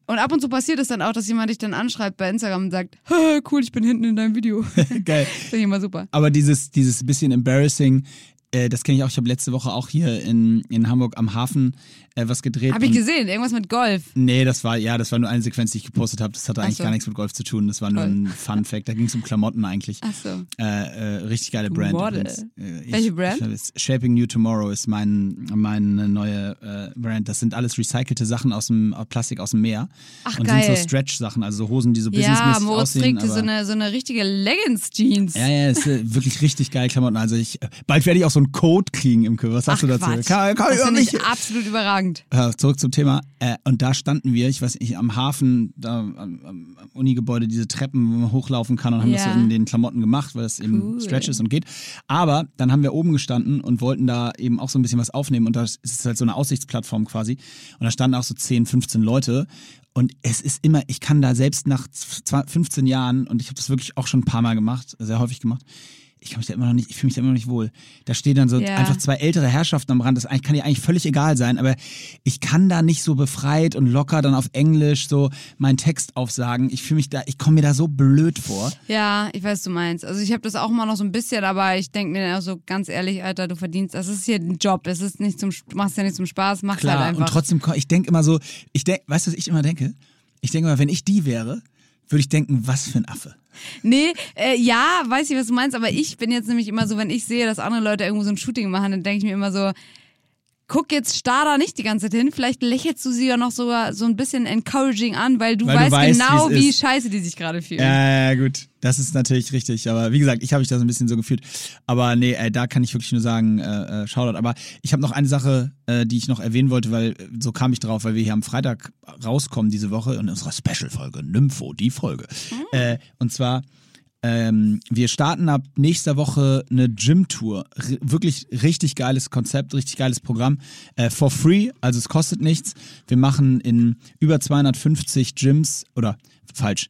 [SPEAKER 3] Und ab und zu passiert es dann auch, dass jemand dich dann anschreibt bei Instagram und sagt, "Haha, cool, ich bin hinten in deinem Video.
[SPEAKER 2] geil.
[SPEAKER 3] Finde ich immer super.
[SPEAKER 2] Aber dieses, dieses bisschen embarrassing, das kenne ich auch. Ich habe letzte Woche auch hier in, in Hamburg am Hafen äh, was gedreht.
[SPEAKER 3] Habe ich gesehen, irgendwas mit Golf.
[SPEAKER 2] Nee, das war, ja, das war nur eine Sequenz, die ich gepostet habe. Das hatte eigentlich
[SPEAKER 3] so.
[SPEAKER 2] gar nichts mit Golf zu tun. Das war nur
[SPEAKER 3] Toll.
[SPEAKER 2] ein Fun-Fact. Da ging es um Klamotten eigentlich.
[SPEAKER 3] Ach so.
[SPEAKER 2] Äh, äh, richtig geile
[SPEAKER 3] Du
[SPEAKER 2] Brand.
[SPEAKER 3] Model.
[SPEAKER 2] Äh, ich-
[SPEAKER 3] Welche Brand?
[SPEAKER 2] Ich, Shaping New Tomorrow ist mein, meine neue äh, Brand. Das sind alles recycelte Sachen aus dem Plastik aus dem Meer.
[SPEAKER 3] Ach,
[SPEAKER 2] und
[SPEAKER 3] geil.
[SPEAKER 2] sind so Stretch-Sachen, also so Hosen, die so
[SPEAKER 3] Ja,
[SPEAKER 2] businessmäßig
[SPEAKER 3] Moritz
[SPEAKER 2] aussehen.
[SPEAKER 3] trägt
[SPEAKER 2] aber
[SPEAKER 3] so eine, so eine richtige Leggings-Jeans.
[SPEAKER 2] ja, ja, ist äh, wirklich richtig geil Klamotten. Also ich, bald werde ich auch so einen Code kriegen im Kühl. Was
[SPEAKER 3] Ach,
[SPEAKER 2] du dazu?
[SPEAKER 3] Quatsch.
[SPEAKER 2] Kann, kann
[SPEAKER 3] das
[SPEAKER 2] ich
[SPEAKER 3] absolut überragend.
[SPEAKER 2] Ja, zurück zum Thema. Äh, und da standen wir, ich weiß nicht, am Hafen, da am, am Unigebäude, diese Treppen, wo man hochlaufen kann und haben das
[SPEAKER 3] Ja.
[SPEAKER 2] so in den Klamotten gemacht, weil es eben
[SPEAKER 3] Cool.
[SPEAKER 2] Stretch ist und geht. Aber dann haben wir oben gestanden und wollten da eben auch so ein bisschen was aufnehmen und das ist halt so eine Aussichtsplattform quasi. Und da standen auch so 10, 15 Leute. Und es ist immer, ich kann da selbst nach 20, 15 Jahren, und ich habe das wirklich auch schon ein paar Mal gemacht, sehr häufig gemacht, ich kann mich da immer noch nicht, ich fühle mich da immer noch nicht wohl. Da stehen dann so
[SPEAKER 3] Ja.
[SPEAKER 2] einfach zwei ältere Herrschaften am Rand. Das kann dir eigentlich völlig egal sein, aber ich kann da nicht so befreit und locker dann auf Englisch so meinen Text aufsagen. Ich fühle mich da, ich komme mir da so blöd vor.
[SPEAKER 3] Ja, ich weiß, was du meinst. Also ich habe das auch mal noch so ein bisschen, aber ich denke mir auch so ganz ehrlich, Alter, du verdienst, das ist hier ein Job, es ist nicht zum, du machst ja nicht zum Spaß, mach's
[SPEAKER 2] Klar,
[SPEAKER 3] halt einfach.
[SPEAKER 2] und trotzdem, ich denke immer so, ich denk, weißt du, was ich immer denke? Ich denke immer, wenn ich die wäre, würde ich denken, was für ein Affe.
[SPEAKER 3] Nee, äh, ja, weiß ich, was du meinst, aber ich bin jetzt nämlich immer so, wenn ich sehe, dass andere Leute irgendwo so ein Shooting machen, dann denke ich mir immer so, guck jetzt starr da nicht die ganze Zeit hin, vielleicht lächelst du sie ja noch sogar so ein bisschen encouraging an, weil du,
[SPEAKER 2] Weil du
[SPEAKER 3] weißt,
[SPEAKER 2] weißt,
[SPEAKER 3] genau,
[SPEAKER 2] wie ist.
[SPEAKER 3] scheiße die sich gerade fühlen.
[SPEAKER 2] Ja, ja, gut. Das ist natürlich richtig. Aber wie gesagt, ich habe mich da so ein bisschen so gefühlt. Aber nee, äh, da kann ich wirklich nur sagen, äh, äh, Shoutout. Aber ich habe noch eine Sache, äh, die ich noch erwähnen wollte, weil äh, so kam ich drauf, weil wir hier am Freitag rauskommen diese Woche in unserer Special-Folge, Nympho, die Folge. Äh, und zwar, ähm, wir starten ab nächster Woche eine Gym-Tour. Wirklich richtig geiles Konzept, richtig geiles Programm. Äh, for free, also es kostet nichts. Wir machen in über 250 Gyms, oder falsch,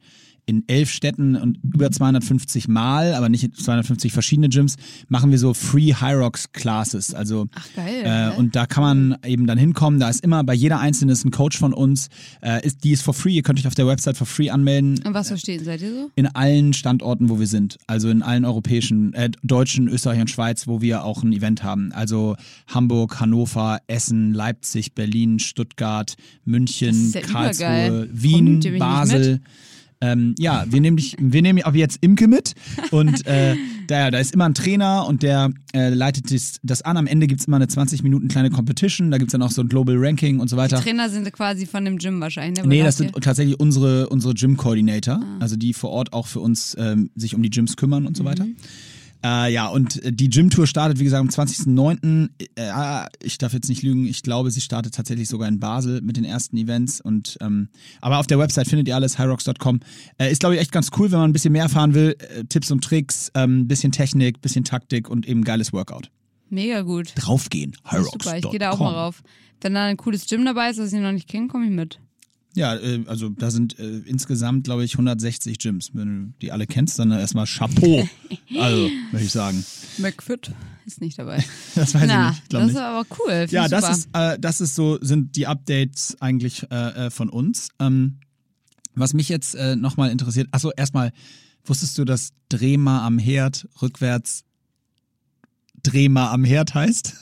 [SPEAKER 2] in elf Städten und über 250 Mal, aber nicht in 250 verschiedene Gyms, machen wir so Free Hyrox Classes. Also
[SPEAKER 3] Ach, geil.
[SPEAKER 2] äh, und da kann man eben dann hinkommen. Da ist immer bei jeder einzelnen ist ein Coach von uns. Äh, ist, die ist for free. Ihr könnt euch auf der Website for free anmelden
[SPEAKER 3] Und was verstehen seid ihr so?
[SPEAKER 2] in allen Standorten, wo wir sind. Also in allen europäischen, äh, deutschen, Österreich und Schweiz, wo wir auch ein Event haben. Also Hamburg, Hannover, Essen, Leipzig, Berlin, Stuttgart, München,
[SPEAKER 3] ja
[SPEAKER 2] Karlsruhe, Wien, Basel. Ähm, ja, wir nehmen dich, wir nehmen ab jetzt Imke mit und äh, da, da ist immer ein Trainer und der äh, leitet das, das an. Am Ende gibt's immer eine 20 Minuten kleine Competition, da gibt's dann auch so ein Global Ranking und so weiter.
[SPEAKER 3] Trainer sind quasi von dem Gym wahrscheinlich. Ne?
[SPEAKER 2] Nee, das sind tatsächlich unsere, unsere Gym-Coordinator,
[SPEAKER 3] Ah.
[SPEAKER 2] also die vor Ort auch für uns ähm, sich um die Gyms kümmern und so weiter. Äh, ja, und äh, die Gym-Tour startet, wie gesagt, am 20.09. Äh, ich darf jetzt nicht lügen, ich glaube, sie startet tatsächlich sogar in Basel mit den ersten Events. Und ähm, Aber auf der Website findet ihr alles, hyrocks.com. Äh, ist, glaube ich, echt ganz cool, wenn man ein bisschen mehr erfahren will. Äh, Tipps und Tricks, ähm, bisschen Technik, bisschen Taktik und eben geiles Workout.
[SPEAKER 3] Mega gut.
[SPEAKER 2] Draufgehen, hyrocks.com.
[SPEAKER 3] Super, ich gehe da auch mal rauf. Wenn da ein cooles Gym dabei ist, das ich noch nicht kenne, komme ich mit.
[SPEAKER 2] Ja, äh, also da sind äh, insgesamt, glaube ich, 160 Gyms. Wenn du die alle kennst, dann erstmal Chapeau. also, würde ich sagen.
[SPEAKER 3] McFit ist nicht dabei.
[SPEAKER 2] Das weiß
[SPEAKER 3] Na,
[SPEAKER 2] ich nicht. Ich
[SPEAKER 3] das
[SPEAKER 2] nicht.
[SPEAKER 3] ist aber cool. Find
[SPEAKER 2] Ja, das
[SPEAKER 3] super.
[SPEAKER 2] ist, äh, das ist so, sind die Updates eigentlich äh, äh, von uns. Ähm, was mich jetzt äh, nochmal interessiert, achso, erstmal, wusstest du, dass Dreh mal am Herd rückwärts Dreh mal am Herd heißt?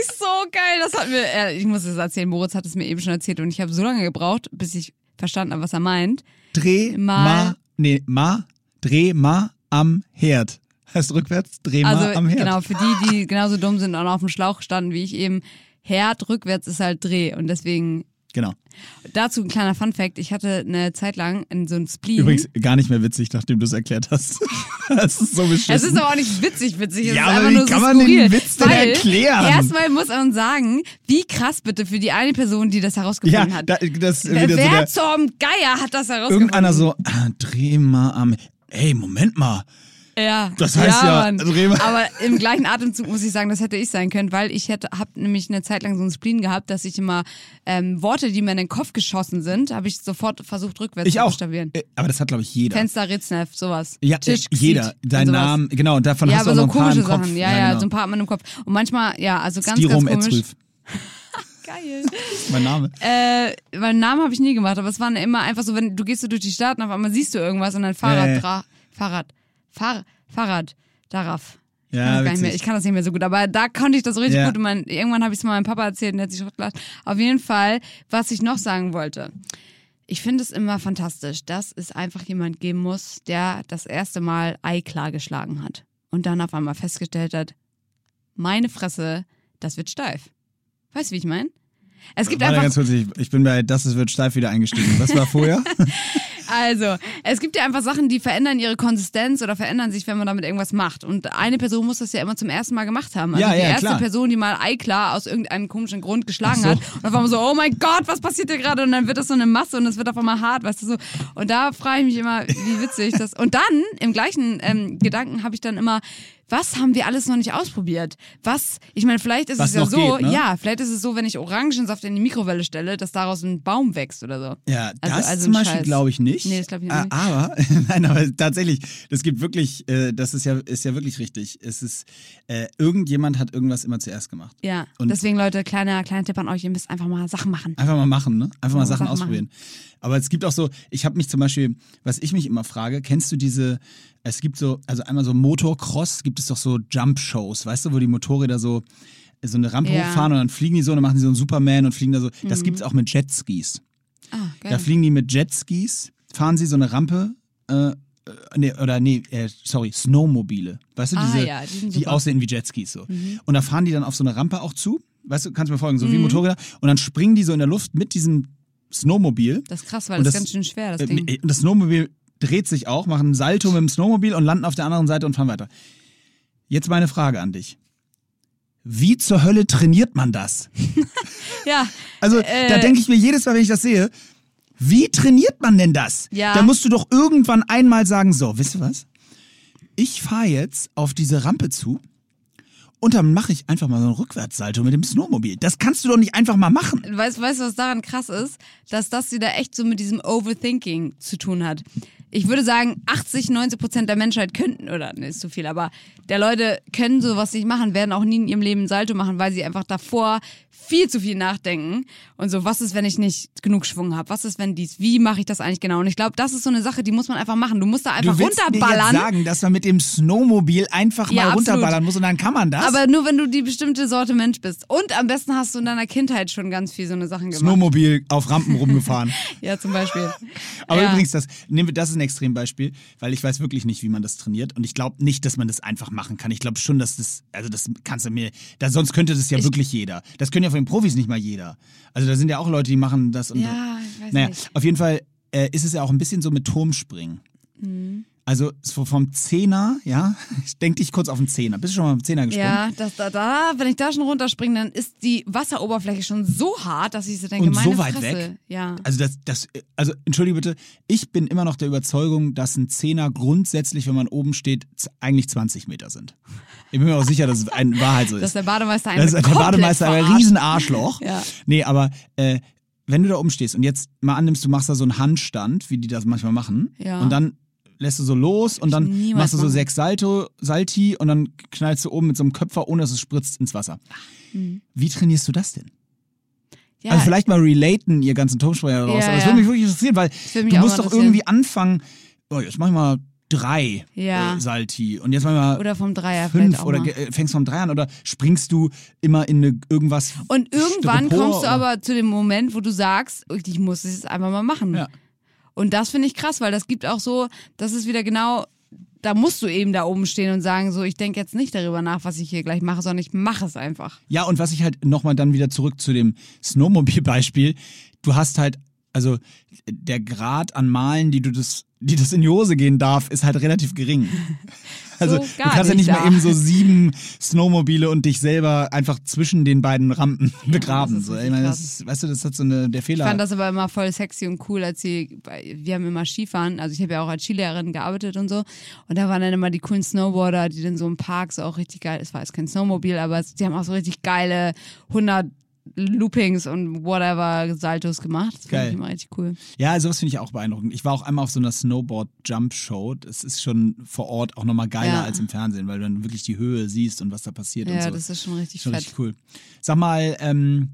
[SPEAKER 3] Ich so geil. Das hat mir, äh, ich muss es erzählen, Moritz hat es mir eben schon erzählt und ich habe so lange gebraucht, bis ich verstanden habe, was er meint.
[SPEAKER 2] Dreh
[SPEAKER 3] Mal-
[SPEAKER 2] mal, nee, ma, Dreh mal am Herd. Heißt rückwärts, Dreh mal
[SPEAKER 3] Also
[SPEAKER 2] am Herd.
[SPEAKER 3] genau, für die, die genauso dumm sind und auf dem Schlauch standen wie ich eben, Herd rückwärts ist halt Dreh und deswegen
[SPEAKER 2] Genau.
[SPEAKER 3] dazu ein kleiner Funfact, ich hatte eine Zeit lang in so ein Spleen.
[SPEAKER 2] Übrigens gar nicht mehr witzig, nachdem du es erklärt hast. das ist so beschissen.
[SPEAKER 3] Es ist aber auch nicht witzig, witzig. Es
[SPEAKER 2] Ja, aber wie
[SPEAKER 3] nur so
[SPEAKER 2] kann man den. Witz denn erklären?
[SPEAKER 3] Erstmal muss man sagen, wie krass bitte für die eine Person, die das
[SPEAKER 2] ja,
[SPEAKER 3] herausgefunden hat.
[SPEAKER 2] da, das
[SPEAKER 3] Wer,
[SPEAKER 2] so der,
[SPEAKER 3] zum Geier hat das herausgefunden?
[SPEAKER 2] irgendeiner so, ah, dreh mal am, ey, Moment mal.
[SPEAKER 3] Ja,
[SPEAKER 2] Das heißt ja, dreh mal-
[SPEAKER 3] Aber im gleichen Atemzug muss ich sagen, das hätte ich sein können, weil ich hätte, hab nämlich eine Zeit lang so einen Spleen gehabt, dass ich immer ähm, Worte, die mir in den Kopf geschossen sind, habe ich sofort versucht rückwärts
[SPEAKER 2] Ich
[SPEAKER 3] zu
[SPEAKER 2] auch.
[SPEAKER 3] buchstabieren.
[SPEAKER 2] Äh, Aber das hat, glaube ich, jeder.
[SPEAKER 3] Fenster, Ritznef, sowas.
[SPEAKER 2] ja,
[SPEAKER 3] Tisch,
[SPEAKER 2] äh, jeder. Dein. Name, genau, und davon
[SPEAKER 3] Ja,
[SPEAKER 2] hast du auch
[SPEAKER 3] so
[SPEAKER 2] ein paar
[SPEAKER 3] komische
[SPEAKER 2] im Kopf.
[SPEAKER 3] Sachen. Ja, ja,
[SPEAKER 2] genau.
[SPEAKER 3] so ein paar hat man im Kopf. Und manchmal, ja, also ganz,
[SPEAKER 2] Stirom
[SPEAKER 3] ganz komisch.
[SPEAKER 2] Etzrüf,
[SPEAKER 3] Geil.
[SPEAKER 2] mein Name.
[SPEAKER 3] Äh, meinen Namen habe ich nie gemacht, aber es waren immer einfach so, wenn du gehst so durch die Stadt und auf einmal siehst du irgendwas und dann Fahrrad,
[SPEAKER 2] Ja, ja.
[SPEAKER 3] Dra Fahrrad, Fahr Fahrrad, darauf. Ich
[SPEAKER 2] Ja,
[SPEAKER 3] kann, mehr, ich kann das nicht mehr so gut, aber da konnte ich das richtig
[SPEAKER 2] Ja.
[SPEAKER 3] gut. Und mein, irgendwann habe ich es mal meinem Papa erzählt und der hat sich gelacht. Auf jeden Fall, was ich noch sagen wollte. Ich finde es immer fantastisch, dass es einfach jemand geben muss, der das erste Mal Ei klar geschlagen hat und dann auf einmal festgestellt hat, meine Fresse, das wird steif. Weißt du, wie ich meine? Es gibt
[SPEAKER 2] Warte
[SPEAKER 3] einfach
[SPEAKER 2] ganz kurz, ich, ich bin bei Das ist wird steif wieder eingestiegen. Was war vorher?
[SPEAKER 3] Also, es gibt ja einfach Sachen, die verändern ihre Konsistenz oder verändern sich, wenn man damit irgendwas macht. Und eine Person muss das ja immer zum ersten Mal gemacht haben. Also
[SPEAKER 2] Ja,
[SPEAKER 3] die
[SPEAKER 2] ja,
[SPEAKER 3] erste
[SPEAKER 2] klar.
[SPEAKER 3] Person, die mal Eiklar aus irgendeinem komischen Grund geschlagen
[SPEAKER 2] so.
[SPEAKER 3] hat. Und auf einmal so, oh mein Gott, was passiert hier gerade? Und dann wird das so eine Masse und es wird auf einmal hart, weißt du so. Und da frage ich mich immer, wie witzig das. Und dann, im gleichen ähm, Gedanken, habe ich dann immer, was haben wir alles noch nicht ausprobiert? Was, ich meine, vielleicht ist
[SPEAKER 2] Was
[SPEAKER 3] es ja so,
[SPEAKER 2] geht, ne?
[SPEAKER 3] ja, vielleicht ist es so, wenn ich Orangensaft in die Mikrowelle stelle, dass daraus ein Baum wächst oder so.
[SPEAKER 2] Ja,
[SPEAKER 3] Also-
[SPEAKER 2] das
[SPEAKER 3] also
[SPEAKER 2] zum Beispiel glaube ich nicht.
[SPEAKER 3] Nee, das glaube ich
[SPEAKER 2] Ah,
[SPEAKER 3] nicht.
[SPEAKER 2] Aber, nein, aber tatsächlich, das gibt wirklich, äh, das ist ja, ist ja wirklich richtig. Es ist, äh, irgendjemand hat irgendwas immer zuerst gemacht.
[SPEAKER 3] Ja,
[SPEAKER 2] Und-
[SPEAKER 3] deswegen Leute, kleiner, kleiner Tipp an euch, ihr müsst einfach mal Sachen machen.
[SPEAKER 2] Einfach mal machen, ne? Einfach mal
[SPEAKER 3] Ja,
[SPEAKER 2] Sachen
[SPEAKER 3] Sachen
[SPEAKER 2] ausprobieren. Aber es gibt auch so, ich habe mich zum Beispiel, was ich mich immer frage, kennst du diese, es gibt so, also einmal so Motocross, gibt es doch so Jump-Shows, weißt du, wo die Motorräder so, so eine Rampe
[SPEAKER 3] Ja.
[SPEAKER 2] hochfahren und dann fliegen die so und dann machen die so einen Superman und fliegen da so. Das
[SPEAKER 3] Mhm.
[SPEAKER 2] gibt es auch mit Jetskis.
[SPEAKER 3] Ah, geil.
[SPEAKER 2] Da fliegen die mit Jetskis, fahren sie so eine Rampe, äh, äh, nee, oder nee, äh, sorry, Snowmobile. Weißt du,
[SPEAKER 3] Ah,
[SPEAKER 2] diese,
[SPEAKER 3] ja, die
[SPEAKER 2] die aussehen wie Jetskis so.
[SPEAKER 3] Mhm.
[SPEAKER 2] Und da fahren die dann auf so eine Rampe auch zu. Weißt du, kannst du mir folgen, so wie Motorräder. Und dann springen die so in der Luft mit diesem Snowmobil.
[SPEAKER 3] das ist krass, weil das,
[SPEAKER 2] das-
[SPEAKER 3] ist ganz schön schwer, das
[SPEAKER 2] Äh,
[SPEAKER 3] Ding.
[SPEAKER 2] Das Snowmobil dreht sich auch, machen einen Salto mit dem Snowmobil und landen auf der anderen Seite und fahren weiter. Jetzt meine Frage an dich. Wie zur Hölle trainiert man das?
[SPEAKER 3] Ja,
[SPEAKER 2] Also,
[SPEAKER 3] Äh,
[SPEAKER 2] da denke ich mir jedes Mal, wenn ich das sehe, wie trainiert man denn das?
[SPEAKER 3] Ja.
[SPEAKER 2] Da musst du doch irgendwann einmal sagen, so, wisst ihr was? Ich fahre jetzt auf diese Rampe zu und dann mache ich einfach mal so einen Rückwärtssalto mit dem Snowmobil. Das kannst du doch nicht einfach mal machen.
[SPEAKER 3] weißt du, was daran krass ist? Dass das wieder echt so mit diesem Overthinking zu tun hat. Ich würde sagen, 80, 90 Prozent der Menschheit könnten, oder ne, ist zu viel, aber der Leute können sowas nicht machen, werden auch nie in ihrem Leben ein Salto machen, weil sie einfach davor viel zu viel nachdenken. Und so, was ist, wenn ich nicht genug Schwung habe? Was ist, wenn dies? Wie mache ich das eigentlich genau? Und ich glaube, das ist so eine Sache, die muss man einfach machen. Du musst da einfach
[SPEAKER 2] du willst mir
[SPEAKER 3] runterballern.
[SPEAKER 2] jetzt sagen, dass man mit dem Snowmobil einfach
[SPEAKER 3] Ja,
[SPEAKER 2] mal
[SPEAKER 3] absolut.
[SPEAKER 2] runterballern muss und dann kann man das?
[SPEAKER 3] Aber nur wenn du die bestimmte Sorte Mensch bist. Und am besten hast du in deiner Kindheit schon ganz viel so eine Sachen gemacht.
[SPEAKER 2] Snowmobil auf Rampen rumgefahren.
[SPEAKER 3] Ja, zum Beispiel.
[SPEAKER 2] Aber
[SPEAKER 3] ja.
[SPEAKER 2] übrigens, das, nehmen wir, das ist ein Extrembeispiel, weil ich weiß wirklich nicht, wie man das trainiert. Und ich glaube nicht, dass man das einfach machen kann. Ich glaube schon, dass das, also das kannst du mir, da, sonst könnte das ja
[SPEAKER 3] Ich-
[SPEAKER 2] wirklich jeder. Das können ja von den Profis nicht mal jeder. Also da sind ja auch Leute, die machen das. Und
[SPEAKER 3] Ja, ich weiß
[SPEAKER 2] naja,
[SPEAKER 3] nicht.
[SPEAKER 2] auf jeden Fall äh, ist es ja auch ein bisschen so mit Turmspringen.
[SPEAKER 3] Mhm.
[SPEAKER 2] Also so vom Zehner, ja, ich denk dich kurz auf den Zehner. Bist du schon mal am Zehner gesprungen?
[SPEAKER 3] Ja, das, da, da, wenn ich da schon runterspringe, dann ist die Wasseroberfläche schon so hart, dass ich so denke,
[SPEAKER 2] Und so
[SPEAKER 3] meine
[SPEAKER 2] weit
[SPEAKER 3] Fresse.
[SPEAKER 2] weg?
[SPEAKER 3] Ja.
[SPEAKER 2] Also das, das, also entschuldige bitte, ich bin immer noch der Überzeugung, dass ein Zehner grundsätzlich, wenn man oben steht, eigentlich 20 Meter sind. Ich bin mir auch sicher, dass es ein Wahrheit so ist.
[SPEAKER 3] Dass der Bademeister einen
[SPEAKER 2] Das ist der Bademeister ein. Riesenarschloch.
[SPEAKER 3] Ja.
[SPEAKER 2] Nee, aber äh, wenn du da oben stehst und jetzt mal annimmst, du machst da so einen Handstand, wie die das manchmal machen,
[SPEAKER 3] Ja.
[SPEAKER 2] und dann lässt du so los und dann machst du so
[SPEAKER 3] machen.
[SPEAKER 2] sechs Salto, Salti und dann knallst du oben mit so einem Köpfer, ohne dass es spritzt, ins Wasser. Wie trainierst du das denn?
[SPEAKER 3] Ja,
[SPEAKER 2] Also vielleicht mal relaten, ihr ganzen Turmspringer raus.
[SPEAKER 3] Ja,
[SPEAKER 2] aber das würde mich wirklich interessieren, weil du musst doch irgendwie anfangen, oh, jetzt mach ich mal drei
[SPEAKER 3] Ja.
[SPEAKER 2] äh, Salti und jetzt mach ich mal
[SPEAKER 3] oder vom Dreier
[SPEAKER 2] fünf oder
[SPEAKER 3] mal.
[SPEAKER 2] äh, fängst vom drei an oder springst du immer in eine, irgendwas
[SPEAKER 3] Und irgendwann
[SPEAKER 2] Styropor
[SPEAKER 3] kommst du aber zu dem Moment, wo du sagst, ich muss es jetzt einfach mal machen.
[SPEAKER 2] Ja.
[SPEAKER 3] Und das finde ich krass, weil das gibt auch so, das ist wieder genau, da musst du eben da oben stehen und sagen, so, ich denke jetzt nicht darüber nach, was ich hier gleich mache, sondern ich mache es einfach.
[SPEAKER 2] Ja, und was ich halt nochmal dann wieder zurück zu dem Snowmobil-Beispiel, du hast halt, also der Grad an Malen, die du das, die das in die Hose gehen darf, ist halt relativ gering. Also
[SPEAKER 3] So
[SPEAKER 2] du kannst ja nicht
[SPEAKER 3] da.
[SPEAKER 2] eben so sieben Snowmobile und dich selber einfach zwischen den beiden Rampen begraben.
[SPEAKER 3] ist
[SPEAKER 2] so. Ich meine, das ist, weißt du, das hat so eine, der
[SPEAKER 3] Ich
[SPEAKER 2] Fehler.
[SPEAKER 3] fand das aber immer voll sexy und cool, als sie, wir haben immer Skifahren, also ich habe ja auch als Skilehrerin gearbeitet und so. Und da waren dann immer die coolen Snowboarder, die dann so im Park so auch richtig geil, es war jetzt kein Snowmobil, aber die haben auch so richtig geile 100 Loopings und whatever Saltos gemacht. Das fand
[SPEAKER 2] Geil.
[SPEAKER 3] ich immer richtig cool.
[SPEAKER 2] Ja, sowas finde ich auch beeindruckend. Ich war auch einmal auf so einer Snowboard-Jump-Show. Das ist schon vor Ort auch nochmal geiler
[SPEAKER 3] Ja.
[SPEAKER 2] als im Fernsehen, weil du dann wirklich die Höhe siehst und was da passiert und
[SPEAKER 3] Ja,
[SPEAKER 2] so.
[SPEAKER 3] das ist schon richtig
[SPEAKER 2] schon
[SPEAKER 3] fett.
[SPEAKER 2] richtig cool. Sag mal, ähm,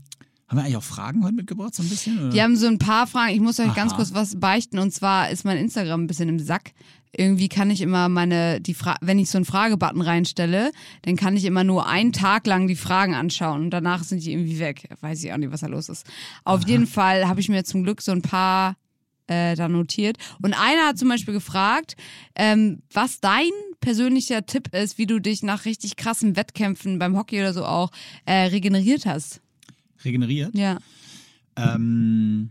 [SPEAKER 2] haben wir eigentlich auch Fragen heute mitgebracht, so ein bisschen? Oder?
[SPEAKER 3] Die haben so ein paar Fragen. Ich muss euch ganz
[SPEAKER 2] Aha.
[SPEAKER 3] kurz was beichten. Und zwar ist mein Instagram ein bisschen im Sack. Irgendwie kann ich immer meine, die Fra wenn ich so einen Fragebutton reinstelle, dann kann ich immer nur einen Tag lang die Fragen anschauen und danach sind die irgendwie weg. Weiß ich auch nicht, was da los ist. Auf jeden Fall habe ich mir zum Glück so ein paar äh, da notiert. Und einer hat zum Beispiel gefragt, ähm, was dein persönlicher Tipp ist, wie du dich nach richtig krassen Wettkämpfen beim Hockey oder so auch äh, regeneriert hast.
[SPEAKER 2] Regeneriert?
[SPEAKER 3] Ja.
[SPEAKER 2] Ähm,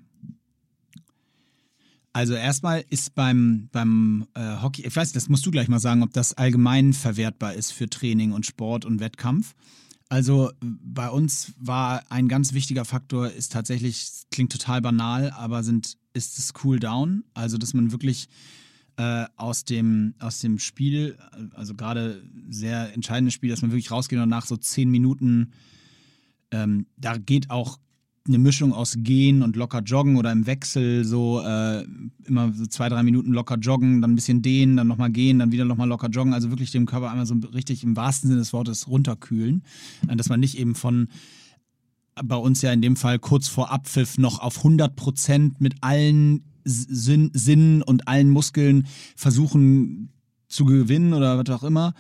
[SPEAKER 2] also erstmal ist beim, beim äh, Hockey, ich weiß, das musst du gleich mal sagen, ob das allgemein verwertbar ist für Training und Sport und Wettkampf. Also bei uns war ein ganz wichtiger Faktor, ist tatsächlich, klingt total banal, aber sind, ist das Cool Down. Also dass man wirklich äh, aus, dem, aus dem Spiel, also gerade sehr entscheidendes Spiel, dass man wirklich rausgeht und nach so zehn Minuten, ähm, da geht auch eine Mischung aus Gehen und locker joggen oder im Wechsel so äh, immer so zwei, drei Minuten locker joggen, dann ein bisschen dehnen, dann nochmal gehen, dann wieder nochmal locker joggen. Also wirklich dem Körper einmal so richtig im wahrsten Sinne des Wortes runterkühlen. Dass man nicht eben von bei uns ja in dem Fall kurz vor Abpfiff noch auf 100 Prozent mit allen Sinn, Sinnen und allen Muskeln versuchen zu gewinnen oder was auch immer.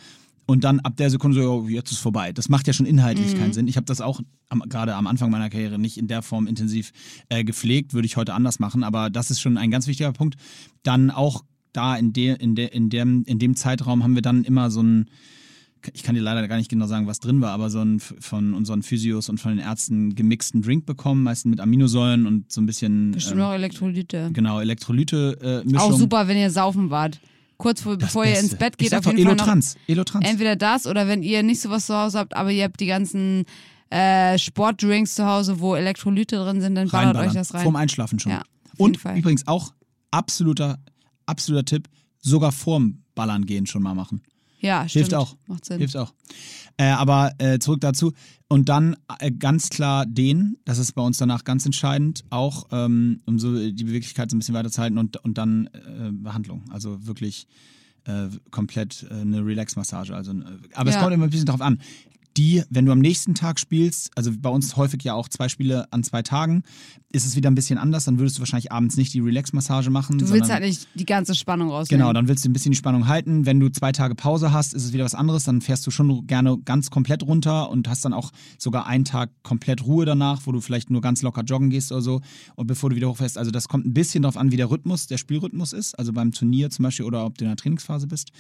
[SPEAKER 2] Und dann ab der Sekunde so, oh, jetzt ist vorbei. Das macht ja schon inhaltlich
[SPEAKER 3] Mhm.
[SPEAKER 2] keinen Sinn. Ich habe das auch gerade am Anfang meiner Karriere nicht in der Form intensiv äh, gepflegt, würde ich heute anders machen. Aber das ist schon ein ganz wichtiger Punkt. Dann auch da in, der, in, der, in, dem, in dem Zeitraum haben wir dann immer so ein, ich kann dir leider gar nicht genau sagen, was drin war, aber so ein von unseren Physios und von den Ärzten gemixten Drink bekommen, meistens mit Aminosäuren und so ein bisschen
[SPEAKER 3] Bestimmt
[SPEAKER 2] ähm,
[SPEAKER 3] auch Elektrolyte.
[SPEAKER 2] genau Elektrolyte-Mischung.
[SPEAKER 3] Auch super, wenn ihr saufen wart. Kurz vor,
[SPEAKER 2] Das
[SPEAKER 3] bevor ihr ins Bett geht, auf jeden Fall noch
[SPEAKER 2] Elotrans. Elotrans.
[SPEAKER 3] entweder das oder wenn ihr nicht sowas zu Hause habt, aber ihr habt die ganzen äh, Sportdrinks zu Hause, wo Elektrolyte drin sind, dann ballert euch das rein.
[SPEAKER 2] Vorm Einschlafen schon.
[SPEAKER 3] Ja,
[SPEAKER 2] Und
[SPEAKER 3] Fall.
[SPEAKER 2] übrigens auch absoluter, absoluter Tipp, sogar vorm Ballern gehen schon mal machen.
[SPEAKER 3] Ja, stimmt.
[SPEAKER 2] Hilft auch.
[SPEAKER 3] Macht Sinn.
[SPEAKER 2] Hilft auch. Äh, aber äh, zurück dazu. Und dann äh, ganz klar den, das ist bei uns danach ganz entscheidend, auch ähm, um so die Beweglichkeit so ein bisschen weiterzuhalten und, und dann äh, Behandlung. Also wirklich äh, komplett äh, eine Relax-Massage. Also, aber es
[SPEAKER 3] Ja.
[SPEAKER 2] kommt immer ein bisschen drauf an. Die, wenn du am nächsten Tag spielst, also bei uns häufig ja auch zwei Spiele an zwei Tagen, ist es wieder ein bisschen anders. Dann würdest du wahrscheinlich abends nicht die Relax-Massage machen.
[SPEAKER 3] Du
[SPEAKER 2] sondern
[SPEAKER 3] willst halt nicht die ganze Spannung rausnehmen.
[SPEAKER 2] Genau, dann willst du ein bisschen die Spannung halten. Wenn du zwei Tage Pause hast, ist es wieder was anderes. Dann fährst du schon gerne ganz komplett runter und hast dann auch sogar einen Tag komplett Ruhe danach, wo du vielleicht nur ganz locker joggen gehst oder so. Und bevor du wieder hochfährst. Also das kommt ein bisschen darauf an, wie der Rhythmus, der Spielrhythmus ist. Also beim Turnier zum Beispiel oder ob du in der Trainingsphase bist.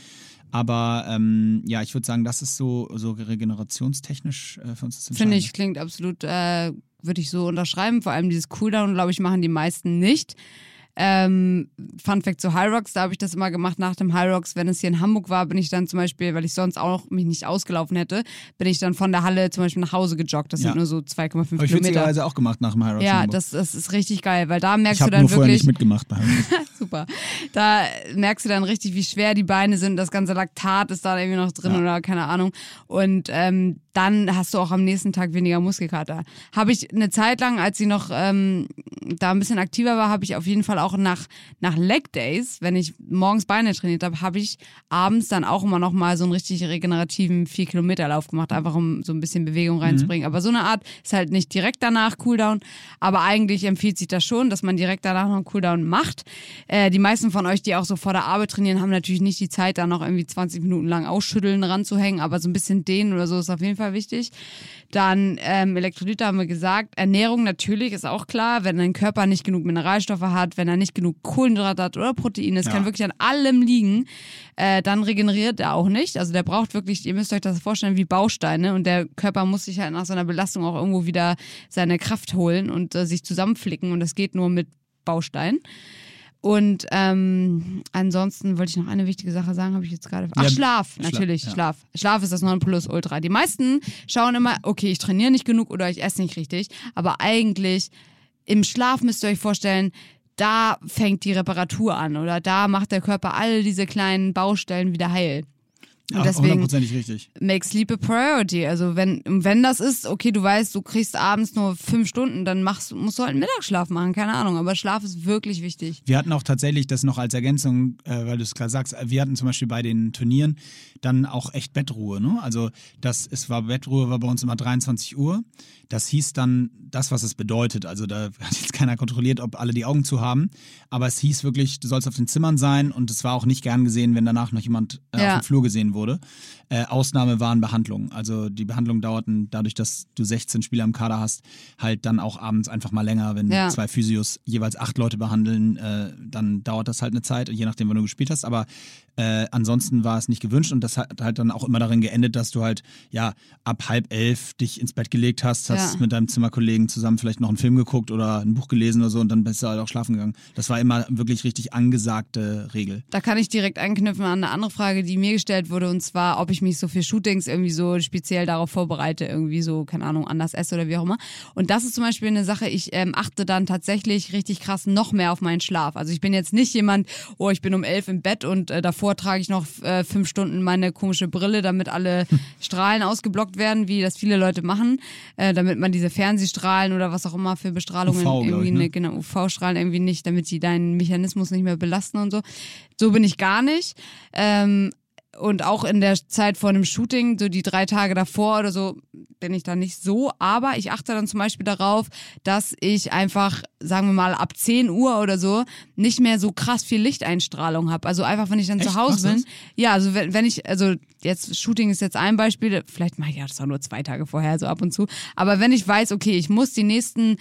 [SPEAKER 2] Aber ähm, ja, ich würde sagen, das ist so, so regenerationstechnisch äh, für uns das
[SPEAKER 3] Finde ich, klingt absolut, äh, würde ich so unterschreiben. Vor allem dieses Cooldown, glaube ich, machen die meisten nicht. Ähm, Fun Fact zu High Rocks, da habe ich das immer gemacht nach dem High Rocks. Wenn es hier in Hamburg war, bin ich dann zum Beispiel, weil ich sonst auch mich nicht ausgelaufen hätte, bin ich dann von der Halle zum Beispiel nach Hause gejoggt. Das
[SPEAKER 2] Ja.
[SPEAKER 3] sind nur so 2,5
[SPEAKER 2] Habe ich
[SPEAKER 3] Kilometer.
[SPEAKER 2] witzigerweise auch gemacht nach dem High Rocks
[SPEAKER 3] Ja, das, das ist richtig geil, weil da merkst
[SPEAKER 2] ich
[SPEAKER 3] du dann
[SPEAKER 2] nur vorher
[SPEAKER 3] wirklich.
[SPEAKER 2] nicht mitgemacht bei.
[SPEAKER 3] Super. Da merkst du dann richtig, wie schwer die Beine sind. Das ganze Laktat ist da irgendwie noch drin
[SPEAKER 2] Ja.
[SPEAKER 3] oder keine Ahnung. Und ähm, dann hast du auch am nächsten Tag weniger Muskelkater. Habe ich eine Zeit lang, als ich noch ähm, da ein bisschen aktiver war, habe ich auf jeden Fall auch nach, nach Leg Days, wenn ich morgens Beine trainiert habe, habe ich abends dann auch immer noch mal so einen richtig regenerativen 4-Kilometer-Lauf gemacht, einfach um so ein bisschen Bewegung reinzubringen. Aber so eine Art ist halt nicht direkt danach Cooldown, aber eigentlich empfiehlt sich das schon, dass man direkt danach noch einen Cooldown macht. Äh, die meisten von euch, die auch so vor der Arbeit trainieren, haben natürlich nicht die Zeit, da noch irgendwie 20 Minuten lang ausschütteln ranzuhängen, aber so ein bisschen dehnen oder so ist auf jeden Fall wichtig. Dann ähm, Elektrolyte haben wir gesagt. Ernährung natürlich ist auch klar, wenn dein Körper nicht genug Mineralstoffe hat, wenn er nicht genug Kohlenhydrate hat oder Proteine, es
[SPEAKER 2] Ja.
[SPEAKER 3] kann wirklich an allem liegen, äh, dann regeneriert er auch nicht. Also der braucht wirklich, ihr müsst euch das vorstellen, wie Bausteine und der Körper muss sich halt nach so einer Belastung auch irgendwo wieder seine Kraft holen und äh, sich zusammenflicken und das geht nur mit Bausteinen. Und ähm, ansonsten wollte ich noch eine wichtige Sache sagen, habe ich jetzt gerade. Ach,
[SPEAKER 2] Ja,
[SPEAKER 3] Schlaf,
[SPEAKER 2] Schla-
[SPEAKER 3] natürlich,
[SPEAKER 2] ja.
[SPEAKER 3] Schlaf. Schlaf ist das Nonplusultra. Die meisten schauen immer, okay, ich trainiere nicht genug oder ich esse nicht richtig, aber eigentlich im Schlaf müsst ihr euch vorstellen, da fängt die Reparatur an oder da macht der Körper all diese kleinen Baustellen wieder heil. Und
[SPEAKER 2] Ja,
[SPEAKER 3] deswegen
[SPEAKER 2] hundertprozentig richtig.
[SPEAKER 3] make sleep a priority. Also wenn, wenn das ist, okay, du weißt, du kriegst abends nur fünf Stunden, dann machst, musst du halt einen Mittagsschlaf machen, keine Ahnung. Aber Schlaf ist wirklich wichtig.
[SPEAKER 2] Wir hatten auch tatsächlich das noch als Ergänzung, äh, weil du es gerade sagst, wir hatten zum Beispiel bei den Turnieren dann auch echt Bettruhe. Ne? Also das es war Bettruhe war bei uns immer 23 Uhr. Das hieß dann das, was es bedeutet. Also da hat jetzt keiner kontrolliert, ob alle die Augen zu haben. Aber es hieß wirklich, du sollst auf den Zimmern sein und es war auch nicht gern gesehen, wenn danach noch jemand äh,
[SPEAKER 3] Ja.
[SPEAKER 2] auf dem Flur gesehen wurde. Äh, Ausnahme waren Behandlungen. Also die Behandlungen dauerten dadurch, dass du 16 Spieler im Kader hast, halt dann auch abends einfach mal länger, wenn
[SPEAKER 3] Ja.
[SPEAKER 2] zwei Physios jeweils acht Leute behandeln, äh, dann dauert das halt eine Zeit, je nachdem, wann du gespielt hast. Aber äh, ansonsten war es nicht gewünscht und das hat halt dann auch immer darin geendet, dass du halt ja ab halb elf dich ins Bett gelegt hast, hast
[SPEAKER 3] Ja.
[SPEAKER 2] mit deinem Zimmerkollegen zusammen vielleicht noch einen Film geguckt oder ein Buch gelesen oder so und dann bist du halt auch schlafen gegangen. Das war immer wirklich richtig angesagte Regel.
[SPEAKER 3] Da kann ich direkt anknüpfen an eine andere Frage, die mir gestellt wurde wurde und zwar, ob ich mich so für Shootings irgendwie so speziell darauf vorbereite, irgendwie so, keine Ahnung, anders esse oder wie auch immer. Und das ist zum Beispiel eine Sache, ich ähm, achte dann tatsächlich richtig krass noch mehr auf meinen Schlaf. Also ich bin jetzt nicht jemand, oh, ich bin um elf im Bett und äh, davor trage ich noch äh, fünf Stunden meine komische Brille, damit alle Strahlen ausgeblockt werden, wie das viele Leute machen, äh, damit man diese Fernsehstrahlen oder was auch immer für Bestrahlungen
[SPEAKER 2] UV,
[SPEAKER 3] irgendwie
[SPEAKER 2] ich, ne?
[SPEAKER 3] ne, genau, UV-Strahlen irgendwie nicht, damit sie deinen Mechanismus nicht mehr belasten und so. So bin ich gar nicht. Ähm, und auch in der Zeit vor einem Shooting, so die drei Tage davor oder so, bin ich da nicht so. Aber ich achte dann zum Beispiel darauf, dass ich einfach, sagen wir mal, ab 10 Uhr oder so nicht mehr so krass viel Lichteinstrahlung habe. Also einfach, wenn ich dann
[SPEAKER 2] Echt?
[SPEAKER 3] zu Hause bin. Ja, also wenn, wenn ich, also jetzt Shooting ist jetzt ein Beispiel, vielleicht mache ich ja das auch nur zwei Tage vorher, so ab und zu. Aber wenn ich weiß, okay, ich muss die nächsten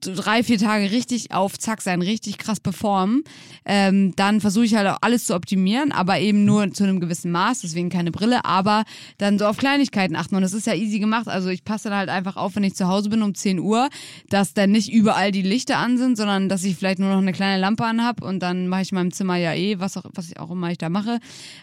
[SPEAKER 3] drei, vier Tage richtig auf Zack sein, richtig krass performen, ähm, dann versuche ich halt auch alles zu optimieren, aber eben nur zu einem gewissen Maß, deswegen keine Brille, aber dann so auf Kleinigkeiten achten. Und das ist ja easy gemacht. Also ich passe dann halt einfach auf, wenn ich zu Hause bin um 10 Uhr, dass dann nicht überall die Lichter an sind, sondern dass ich vielleicht nur noch eine kleine Lampe an habe und dann mache ich in meinem Zimmer ja eh, was auch, was ich auch immer ich da mache.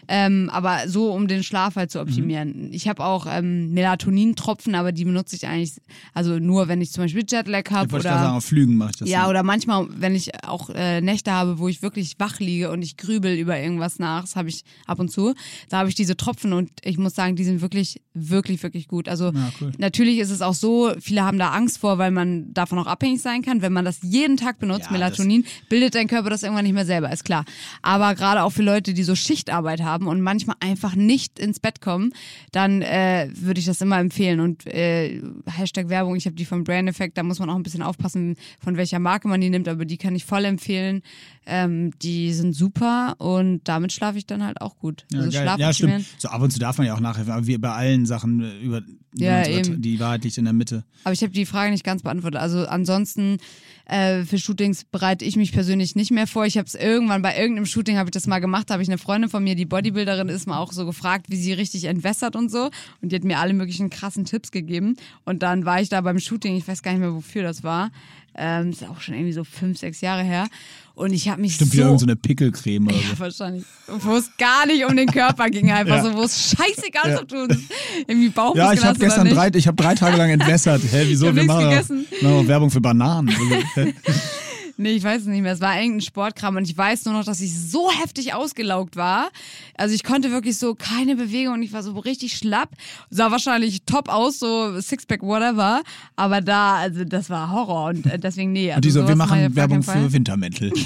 [SPEAKER 3] Ähm, aber so, um den Schlaf halt zu optimieren. Ich habe auch ähm, Melatonintropfen, aber die benutze ich eigentlich, also nur, wenn ich zum Beispiel Jetlag habe oder
[SPEAKER 2] gerade sagen, auf Flügen mache ich das.
[SPEAKER 3] ja,
[SPEAKER 2] so.
[SPEAKER 3] oder manchmal, wenn ich auch äh, Nächte habe, wo ich wirklich wach liege und ich grübel über irgendwas nach, das habe ich ab und zu, da habe ich diese Tropfen und ich muss sagen, die sind wirklich, wirklich, wirklich gut. Also
[SPEAKER 2] Ja, cool.
[SPEAKER 3] natürlich ist es auch so, viele haben da Angst vor, weil man davon auch abhängig sein kann. Wenn man das jeden Tag benutzt,
[SPEAKER 2] Ja,
[SPEAKER 3] Melatonin, bildet dein Körper das irgendwann nicht mehr selber, ist klar. Aber gerade auch für Leute, die so Schichtarbeit haben und manchmal einfach nicht ins Bett kommen, dann äh, würde ich das immer empfehlen. Und äh, Hashtag Werbung, ich habe die vom Brand Effect, da muss man auch ein bisschen aufpassen, von welcher Marke man die nimmt, aber die kann ich voll empfehlen. Ähm, die sind super und damit schlafe ich dann halt auch gut.
[SPEAKER 2] Ja,
[SPEAKER 3] also
[SPEAKER 2] geil. Ja stimmt. So ab und zu darf man ja auch nachhelfen, aber wie bei allen Sachen äh, über
[SPEAKER 3] Ja, eben.
[SPEAKER 2] die Wahrheit liegt in der Mitte.
[SPEAKER 3] Aber ich habe die Frage nicht ganz beantwortet. Also ansonsten äh, für Shootings bereite ich mich persönlich nicht mehr vor. Ich habe es irgendwann bei irgendeinem Shooting habe ich das mal gemacht. Da habe ich eine Freundin von mir, die Bodybuilderin ist, mal auch so gefragt, wie sie richtig entwässert und so. Und die hat mir alle möglichen krassen Tipps gegeben. Und dann war ich da beim Shooting. Ich weiß gar nicht mehr, wofür das war. Ähm, ist auch schon irgendwie so fünf, sechs Jahre her. Und ich habe mich
[SPEAKER 2] Stimmt
[SPEAKER 3] so
[SPEAKER 2] irgendeine so eine Pickelcreme so.
[SPEAKER 3] ja, wahrscheinlich. Wo es gar nicht um den Körper ging, einfach
[SPEAKER 2] Ja.
[SPEAKER 3] so, wo es scheißegal ist, ob du irgendwie Bauchmuskeln
[SPEAKER 2] Ja, ich habe gestern drei, ich habe drei Tage lang entwässert. Hä, wieso?
[SPEAKER 3] Hab
[SPEAKER 2] Wir machen machen Werbung für Bananen. Also?
[SPEAKER 3] Nee, ich weiß es nicht mehr. Es war irgendein Sportkram und ich weiß nur noch, dass ich so heftig ausgelaugt war. Also ich konnte wirklich so keine Bewegung und ich war so richtig schlapp. Sah wahrscheinlich top aus, so Sixpack, whatever. Aber da, also das war Horror und äh, deswegen nee. Also
[SPEAKER 2] Und die so,
[SPEAKER 3] sowas
[SPEAKER 2] wir machen Werbung für Wintermäntel.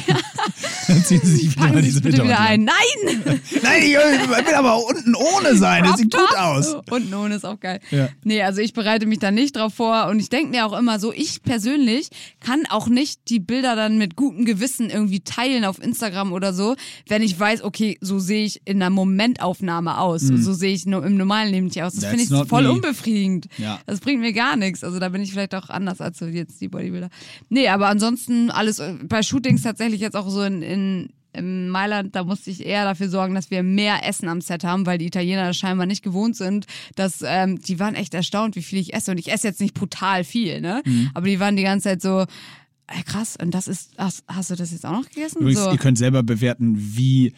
[SPEAKER 2] Dann ziehen sie sich wieder
[SPEAKER 3] Sie
[SPEAKER 2] diese
[SPEAKER 3] bitte wieder ein. Nein!
[SPEAKER 2] Nein, ich will aber unten ohne sein. Das sieht gut aus.
[SPEAKER 3] Und nun ist auch geil.
[SPEAKER 2] Ja.
[SPEAKER 3] Nee, also ich bereite mich da nicht drauf vor und ich denke mir auch immer so, ich persönlich kann auch nicht die Bilder dann mit gutem Gewissen irgendwie teilen auf Instagram oder so, wenn ich weiß, okay, so sehe ich in einer Momentaufnahme aus. So sehe ich nur im normalen Leben nicht aus. Das finde ich voll
[SPEAKER 2] me.
[SPEAKER 3] unbefriedigend.
[SPEAKER 2] Ja.
[SPEAKER 3] Das bringt mir gar nichts. Also da bin ich vielleicht auch anders als so jetzt die Bodybuilder. Nee, aber ansonsten alles äh, bei Shootings tatsächlich jetzt auch so in, in in Mailand, da musste ich eher dafür sorgen, dass wir mehr Essen am Set haben, weil die Italiener das scheinbar nicht gewohnt sind. Dass, ähm, die waren echt erstaunt, wie viel ich esse. Und ich esse jetzt nicht brutal viel, ne?
[SPEAKER 2] Mhm.
[SPEAKER 3] Aber die waren die ganze Zeit so, krass, und das ist, hast, hast du das jetzt auch noch gegessen?
[SPEAKER 2] Übrigens,
[SPEAKER 3] so.
[SPEAKER 2] ihr könnt selber bewerten, wie,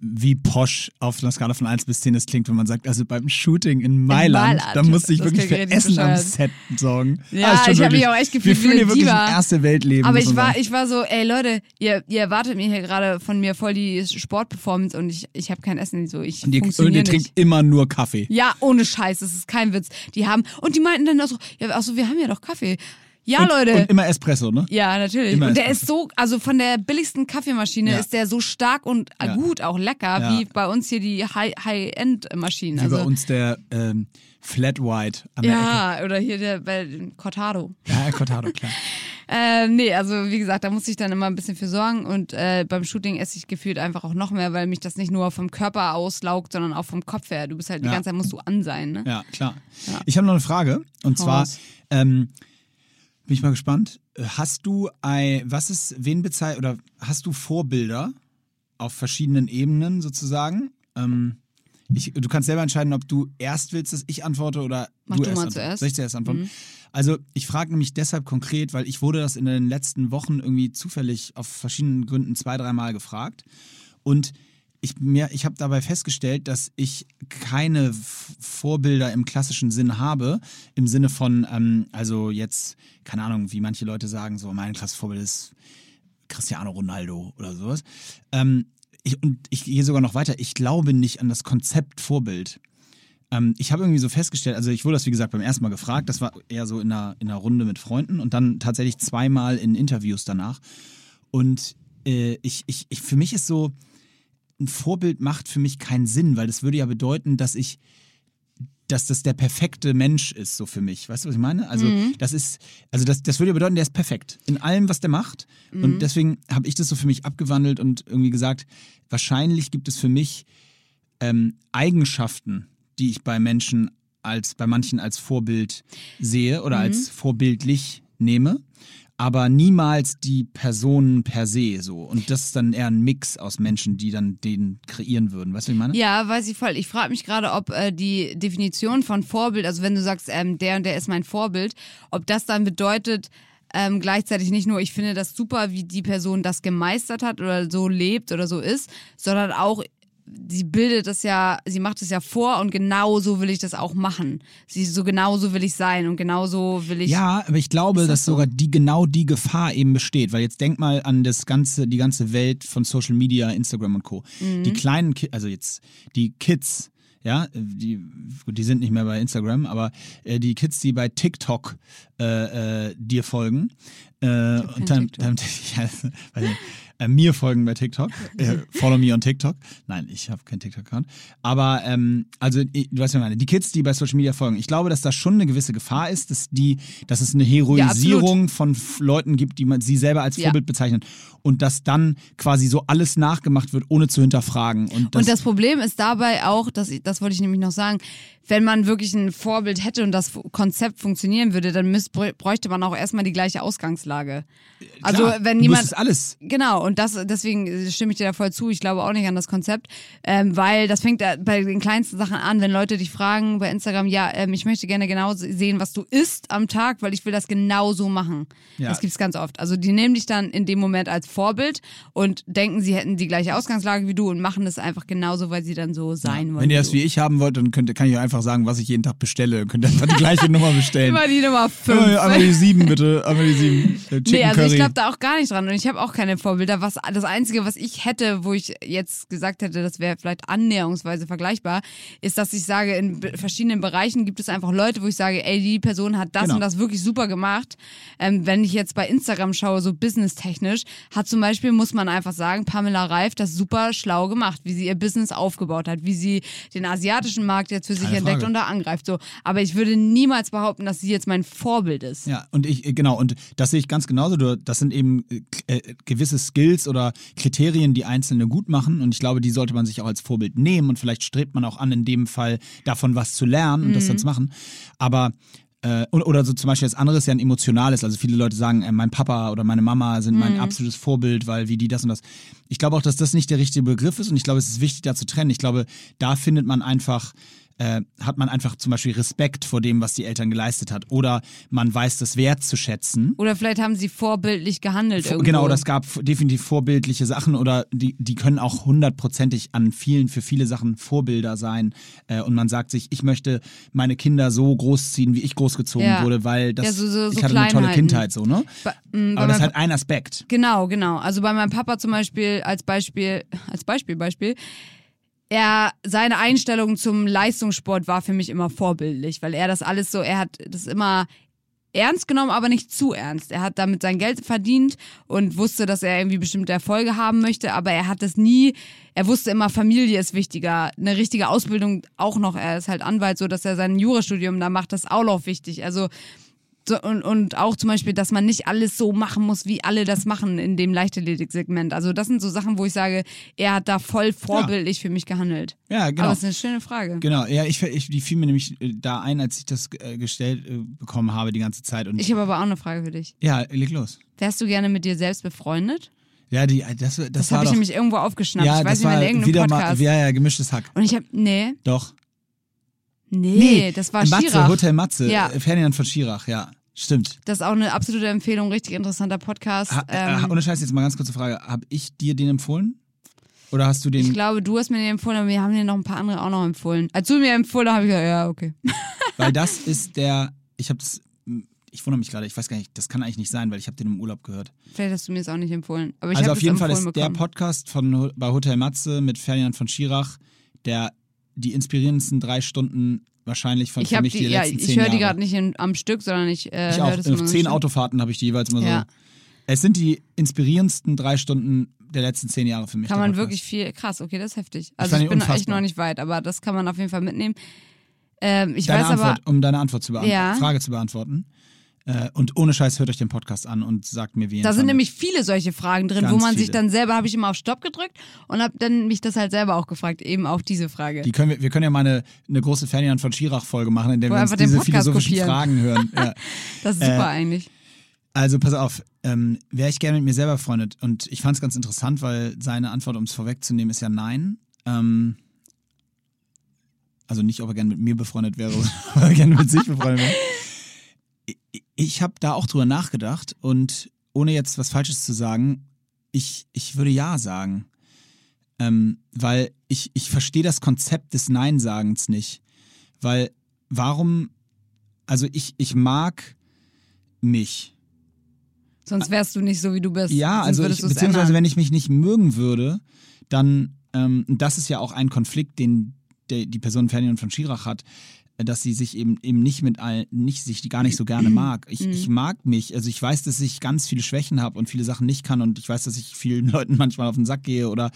[SPEAKER 2] wie posch auf einer Skala von 1 bis 10 das klingt, wenn man sagt, also beim Shooting in Mailand, da musste ich
[SPEAKER 3] das
[SPEAKER 2] wirklich für Essen am
[SPEAKER 3] bescheuert.
[SPEAKER 2] Set sorgen.
[SPEAKER 3] Ja,
[SPEAKER 2] schon
[SPEAKER 3] ich hab mich auch echt
[SPEAKER 2] Wir
[SPEAKER 3] gefühlt wie
[SPEAKER 2] fühlen hier wirklich ein erste Weltleben.
[SPEAKER 3] Aber ich war,
[SPEAKER 2] sagen.
[SPEAKER 3] ich war so, ey Leute, ihr, ihr erwartet mir hier gerade von mir voll die Sportperformance und ich, ich habe kein Essen. So, ich
[SPEAKER 2] Und ihr, und ihr trinkt immer nur Kaffee.
[SPEAKER 3] Ja, ohne Scheiß, das ist kein Witz. Die haben, und die meinten dann auch so, ja, achso, wir haben ja doch Kaffee. Ja,
[SPEAKER 2] und,
[SPEAKER 3] Leute.
[SPEAKER 2] Und immer Espresso, ne?
[SPEAKER 3] ja, natürlich.
[SPEAKER 2] Immer
[SPEAKER 3] und der
[SPEAKER 2] Espresso.
[SPEAKER 3] ist so, also von der billigsten Kaffeemaschine
[SPEAKER 2] Ja.
[SPEAKER 3] ist der so stark und
[SPEAKER 2] Ja.
[SPEAKER 3] gut, auch lecker,
[SPEAKER 2] Ja.
[SPEAKER 3] wie bei uns hier die High- High-End-Maschinen.
[SPEAKER 2] Wie
[SPEAKER 3] also,
[SPEAKER 2] bei uns der ähm, Flat White an der Ecke.
[SPEAKER 3] ja, oder hier der bei Cortado.
[SPEAKER 2] Ja, Cortado, klar.
[SPEAKER 3] Äh, nee, also wie gesagt, da muss ich dann immer ein bisschen für sorgen und äh, beim Shooting esse ich gefühlt einfach auch noch mehr, weil mich das nicht nur vom Körper auslaugt, sondern auch vom Kopf her. Du bist halt die
[SPEAKER 2] Ja.
[SPEAKER 3] ganze Zeit musst du an sein, ne?
[SPEAKER 2] Ja, klar.
[SPEAKER 3] Ja.
[SPEAKER 2] Ich habe noch eine Frage. Und
[SPEAKER 3] Hau
[SPEAKER 2] zwar, ähm, bin ich mal gespannt. Hast du ein, was ist, wen bezeichnet, oder hast du Vorbilder auf verschiedenen Ebenen sozusagen? Ähm, ich, du kannst selber entscheiden, ob du erst willst, dass ich antworte oder
[SPEAKER 3] Mach
[SPEAKER 2] du,
[SPEAKER 3] du
[SPEAKER 2] erst
[SPEAKER 3] mal zuerst. Mhm.
[SPEAKER 2] Soll ich zuerst antworten? Also ich frage nämlich deshalb konkret, weil ich wurde das in den letzten Wochen irgendwie zufällig auf verschiedenen Gründen zwei, dreimal gefragt. Und ich, mir, ich habe dabei festgestellt, dass ich keine Vorbilder im klassischen Sinn habe. Im Sinne von, ähm, also jetzt, keine Ahnung, wie manche Leute sagen, so mein klassisches Vorbild ist Cristiano Ronaldo oder sowas. Ähm, ich, und ich gehe sogar noch weiter. Ich glaube nicht an das Konzept Vorbild. Ähm, ich habe irgendwie so festgestellt, also ich wurde das wie gesagt beim ersten Mal gefragt, das war eher so in einer, in einer Runde mit Freunden und dann tatsächlich zweimal in Interviews danach. Und äh, ich, ich, ich, für mich ist so, ein Vorbild macht für mich keinen Sinn, weil das würde ja bedeuten, dass ich dass das der perfekte Mensch ist, so für mich. Weißt du, was ich meine? Also, das ist, also das, das würde ja bedeuten, der ist perfekt in allem, was der macht. Und deswegen habe ich das so für mich abgewandelt und irgendwie gesagt, wahrscheinlich gibt es für mich ähm, Eigenschaften, die ich bei Menschen als, bei manchen als Vorbild sehe oder als vorbildlich nehme, aber niemals die Personen per se so. Und das ist dann eher ein Mix aus Menschen, die dann den kreieren würden. Weißt du, wie ich meine?
[SPEAKER 3] Ja, weiß ich voll. Ich frage mich gerade, ob äh, die Definition von Vorbild, also wenn du sagst, ähm, der und der ist mein Vorbild, ob das dann bedeutet, ähm, gleichzeitig nicht nur, ich finde das super, wie die Person das gemeistert hat oder so lebt oder so ist, sondern auch, sie bildet es ja, sie macht es ja vor und genau so will ich das auch machen. Sie so genau so will ich sein und genau so will ich.
[SPEAKER 2] Ja, aber ich glaube,
[SPEAKER 3] das
[SPEAKER 2] dass
[SPEAKER 3] so?
[SPEAKER 2] sogar die genau die Gefahr eben besteht, weil jetzt denk mal an das ganze, die ganze Welt von Social Media, Instagram und Co.
[SPEAKER 3] Mhm.
[SPEAKER 2] Die kleinen, Ki also jetzt die Kids, ja, die, die sind nicht mehr bei Instagram, aber äh, die Kids, die bei TikTok äh, äh, dir folgen, äh, und dann, dann ja, äh, mir folgen bei TikTok, äh, follow me on TikTok. Nein, ich habe keinen TikTok-Account. Aber ähm, also ich- du weißt, was ich meine. Die Kids, die bei Social Media folgen, ich glaube, dass da schon eine gewisse Gefahr ist, dass die, dass es eine Heroisierung von F- Leuten gibt, die man sie selber als
[SPEAKER 3] Ja.
[SPEAKER 2] Vorbild bezeichnen und dass dann quasi so alles nachgemacht wird, ohne zu hinterfragen. Und das,
[SPEAKER 3] und das Problem ist dabei auch, dass ich, das wollte ich nämlich noch sagen, wenn man wirklich ein Vorbild hätte und das Konzept funktionieren würde, dann müsst, bräuchte man auch erstmal die gleiche Ausgangslage. Also
[SPEAKER 2] klar,
[SPEAKER 3] wenn
[SPEAKER 2] du
[SPEAKER 3] jemand
[SPEAKER 2] müsstest alles
[SPEAKER 3] Genau, und das, deswegen stimme ich dir da voll zu. Ich glaube auch nicht an das Konzept, ähm, weil das fängt bei den kleinsten Sachen an, wenn Leute dich fragen bei Instagram, ja, ähm, ich möchte gerne genau sehen, was du isst am Tag, weil ich will das genau so machen.
[SPEAKER 2] Ja.
[SPEAKER 3] Das gibt's ganz oft. Also die nehmen dich dann in dem Moment als Vorbild und denken, sie hätten die gleiche Ausgangslage wie du und machen das einfach genauso, weil sie dann so sein wollen.
[SPEAKER 2] Wenn ihr das
[SPEAKER 3] wie
[SPEAKER 2] ich haben wollt, dann könnt, kann ich euch einfach sagen, was ich jeden Tag bestelle. Könnt ihr einfach die gleiche Nummer bestellen.
[SPEAKER 3] Immer die Nummer 5.
[SPEAKER 2] Einmal, die sieben, bitte. Einmal die sieben. Äh, Chicken
[SPEAKER 3] Nee, also
[SPEAKER 2] Curry.
[SPEAKER 3] ich glaube da auch gar nicht dran und ich habe auch keine Vorbilder. Was das Einzige, was ich hätte, wo ich jetzt gesagt hätte, das wäre vielleicht annäherungsweise vergleichbar, ist, dass ich sage, in verschiedenen Bereichen gibt es einfach Leute, wo ich sage, ey, die Person hat das
[SPEAKER 2] Genau.
[SPEAKER 3] und das wirklich super gemacht. Ähm, wenn ich jetzt bei Instagram schaue, so businesstechnisch, hat zum Beispiel, muss man einfach sagen, Pamela Reif das super schlau gemacht, wie sie ihr Business aufgebaut hat, wie sie den asiatischen Markt jetzt für sich
[SPEAKER 2] Keine
[SPEAKER 3] entdeckt
[SPEAKER 2] Frage.
[SPEAKER 3] und da angreift. So. Aber ich würde niemals behaupten, dass sie jetzt mein Vorbild ist.
[SPEAKER 2] Ja, und ich, äh, genau, und das sehe ich ganz genauso. Das sind eben äh, äh, gewisse Skills oder Kriterien, die Einzelne gut machen. Und ich glaube, die sollte man sich auch als Vorbild nehmen. Und vielleicht strebt man auch an, in dem Fall davon was zu lernen und das dann zu machen. Aber äh, oder so zum Beispiel das andere ist ja ein emotionales. Also viele Leute sagen, äh, mein Papa oder meine Mama sind mein absolutes Vorbild, weil wie die das und das. Ich glaube auch, dass das nicht der richtige Begriff ist und ich glaube, es ist wichtig, da zu trennen. Ich glaube, da findet man einfach äh, hat man einfach zum Beispiel Respekt vor dem, was die Eltern geleistet hat. Oder man weiß das wertzuschätzen.
[SPEAKER 3] Oder vielleicht haben sie vorbildlich gehandelt.
[SPEAKER 2] Vor-
[SPEAKER 3] irgendwo.
[SPEAKER 2] Genau, das gab definitiv vorbildliche Sachen oder die, die können auch hundertprozentig an vielen, für viele Sachen Vorbilder sein. Äh, und man sagt sich, ich möchte meine Kinder so großziehen, wie ich großgezogen
[SPEAKER 3] Ja.
[SPEAKER 2] wurde, weil das,
[SPEAKER 3] Ja, so- so- so
[SPEAKER 2] ich hatte eine tolle. Kindheit, so, ne?
[SPEAKER 3] Bei, mm, bei
[SPEAKER 2] Aber das ist halt ein Aspekt.
[SPEAKER 3] Genau, genau. Also bei meinem Papa zum Beispiel, als Beispiel, als Beispiel, Beispiel, er, seine Einstellung zum Leistungssport war für mich immer vorbildlich, weil er das alles so, er hat das immer ernst genommen, aber nicht zu ernst. Er hat damit sein Geld verdient und wusste, dass er irgendwie bestimmte Erfolge haben möchte, aber er hat das nie, er wusste immer, Familie ist wichtiger, eine richtige Ausbildung auch noch. Er ist halt Anwalt, so dass er sein Jurastudium da macht, das ist auch noch wichtig. Also so, und, und auch zum Beispiel, dass man nicht alles so machen muss, wie alle das machen in dem Leichtathletik-Segment. Also das sind so Sachen, wo ich sage, er hat da voll vorbildlich für mich gehandelt.
[SPEAKER 2] Ja, genau.
[SPEAKER 3] Aber es ist eine schöne Frage.
[SPEAKER 2] Genau, ja, ich, ich, die fiel mir nämlich äh, da ein, als ich das äh, gestellt äh, bekommen habe die ganze Zeit. Und
[SPEAKER 3] Ich habe aber auch eine Frage für dich.
[SPEAKER 2] ja, leg los.
[SPEAKER 3] Wärst du gerne mit dir selbst befreundet?
[SPEAKER 2] Ja, die, das, das,
[SPEAKER 3] Das,
[SPEAKER 2] war
[SPEAKER 3] habe ich nämlich irgendwo aufgeschnappt.
[SPEAKER 2] ja,
[SPEAKER 3] ich weiß
[SPEAKER 2] das
[SPEAKER 3] nicht mehr, in irgendeinem
[SPEAKER 2] wieder
[SPEAKER 3] Podcast.
[SPEAKER 2] mal, ja, ja, gemischtes Hack.
[SPEAKER 3] und ich habe, nee,
[SPEAKER 2] Doch.
[SPEAKER 3] Nee, das war
[SPEAKER 2] Matze,
[SPEAKER 3] Schirach.
[SPEAKER 2] Hotel Matze,
[SPEAKER 3] Ja.
[SPEAKER 2] äh, Ferdinand von Schirach, ja. Stimmt.
[SPEAKER 3] Das ist auch eine absolute Empfehlung, richtig interessanter Podcast.
[SPEAKER 2] Ha,
[SPEAKER 3] ähm,
[SPEAKER 2] äh, ohne Scheiß, jetzt mal ganz kurze Frage. Habe ich dir den empfohlen? Oder hast du den.
[SPEAKER 3] Ich glaube, du hast mir den empfohlen, aber wir haben dir noch ein paar andere auch noch empfohlen. Als du mir empfohlen hast, habe ich gesagt, ja, okay.
[SPEAKER 2] Weil das ist der. Ich habe das. Ich wundere mich gerade, ich weiß gar nicht, das kann eigentlich nicht sein, weil ich habe den im Urlaub gehört.
[SPEAKER 3] Vielleicht hast du mir es auch nicht empfohlen. Aber ich
[SPEAKER 2] also auf jeden Fall ist
[SPEAKER 3] empfohlen
[SPEAKER 2] der
[SPEAKER 3] bekommen.
[SPEAKER 2] Podcast von bei Hotel Matze mit Ferdinand von Schirach der die inspirierendsten drei Stunden wahrscheinlich von
[SPEAKER 3] Ich
[SPEAKER 2] für mich
[SPEAKER 3] die,
[SPEAKER 2] die,
[SPEAKER 3] ja,
[SPEAKER 2] letzten
[SPEAKER 3] ich
[SPEAKER 2] zehn
[SPEAKER 3] höre die gerade nicht in, am Stück, sondern ich äh,
[SPEAKER 2] Ich auch. Auf
[SPEAKER 3] immer
[SPEAKER 2] zehn
[SPEAKER 3] so.
[SPEAKER 2] Autofahrten habe ich die jeweils immer so.
[SPEAKER 3] Ja.
[SPEAKER 2] Es sind die inspirierendsten drei Stunden der letzten zehn Jahre für mich.
[SPEAKER 3] Kann man
[SPEAKER 2] Podcast.
[SPEAKER 3] wirklich viel, krass, okay, das ist heftig. Also ich
[SPEAKER 2] ihn
[SPEAKER 3] bin echt
[SPEAKER 2] unfassbar.
[SPEAKER 3] noch nicht weit, aber das kann man auf jeden Fall mitnehmen. Ähm, ich
[SPEAKER 2] Deine
[SPEAKER 3] weiß
[SPEAKER 2] Antwort,
[SPEAKER 3] aber,
[SPEAKER 2] um deine Antwort zu beantworten,
[SPEAKER 3] Ja.
[SPEAKER 2] Frage zu beantworten. Äh, und ohne Scheiß hört euch den Podcast an und sagt mir, wie
[SPEAKER 3] da sind nämlich viele solche Fragen drin, wo man sich
[SPEAKER 2] viele.
[SPEAKER 3] dann selber, habe ich immer auf Stopp gedrückt und habe dann mich das halt selber auch gefragt, eben auch diese Frage.
[SPEAKER 2] Die können wir, wir können ja mal eine, eine große Ferdinand von Schirach-Folge machen, in der
[SPEAKER 3] Wo
[SPEAKER 2] wir uns diese
[SPEAKER 3] Podcast
[SPEAKER 2] philosophischen
[SPEAKER 3] kopieren.
[SPEAKER 2] Fragen hören. Ja.
[SPEAKER 3] das ist
[SPEAKER 2] äh,
[SPEAKER 3] super eigentlich.
[SPEAKER 2] Also pass auf, ähm, wäre ich gerne mit mir selber befreundet. Und ich fand es ganz interessant, weil seine Antwort, um es vorwegzunehmen, ist ja nein. Ähm, also nicht, ob er gerne mit mir befreundet wäre, sondern ob er gerne mit sich befreundet wäre. Ich, habe da auch drüber nachgedacht und ohne jetzt was Falsches zu sagen, ich, ich würde ja sagen. Ähm, weil ich, ich verstehe das Konzept des Nein-Sagens nicht. Weil warum, also ich, ich mag mich.
[SPEAKER 3] Sonst wärst du nicht so, wie du bist.
[SPEAKER 2] Ja,
[SPEAKER 3] Sonst
[SPEAKER 2] also ich, beziehungsweise
[SPEAKER 3] ändern.
[SPEAKER 2] wenn ich mich nicht mögen würde, dann, ähm, das ist ja auch ein Konflikt, den der, die Person Ferdinand von Schirach hat, dass sie sich eben eben nicht mit all, nicht sich gar nicht so gerne mag. Ich, ich mag mich, also ich weiß, dass ich ganz viele Schwächen habe und viele Sachen nicht kann und ich weiß, dass ich vielen Leuten manchmal auf den Sack gehe oder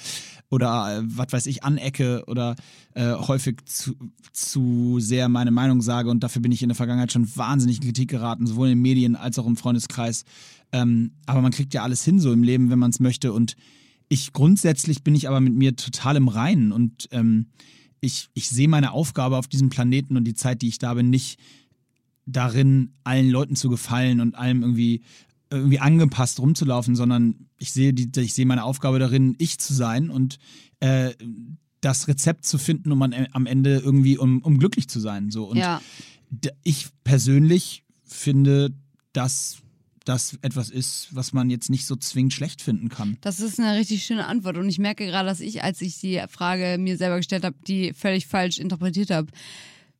[SPEAKER 2] oder äh, was weiß ich anecke oder äh, häufig zu, zu sehr meine Meinung sage und dafür bin ich in der Vergangenheit schon wahnsinnig in Kritik geraten, sowohl in den Medien als auch im Freundeskreis. Ähm, aber man kriegt ja alles hin so im Leben, wenn man es möchte und ich grundsätzlich bin ich aber mit mir total im Reinen und ähm, ich, ich sehe meine Aufgabe auf diesem Planeten und die Zeit, die ich da bin, nicht darin, allen Leuten zu gefallen und allem irgendwie, irgendwie angepasst rumzulaufen, sondern ich sehe, die, ich sehe meine Aufgabe darin, ich zu sein und äh, das Rezept zu finden, um an, am Ende irgendwie, um, um glücklich zu sein. So. Und
[SPEAKER 3] ja.
[SPEAKER 2] ich persönlich finde, dass das etwas ist, was man jetzt nicht so zwingend schlecht finden kann.
[SPEAKER 3] Das ist eine richtig schöne Antwort. Und ich merke gerade, dass ich, als ich die Frage mir selber gestellt habe, die völlig falsch interpretiert habe.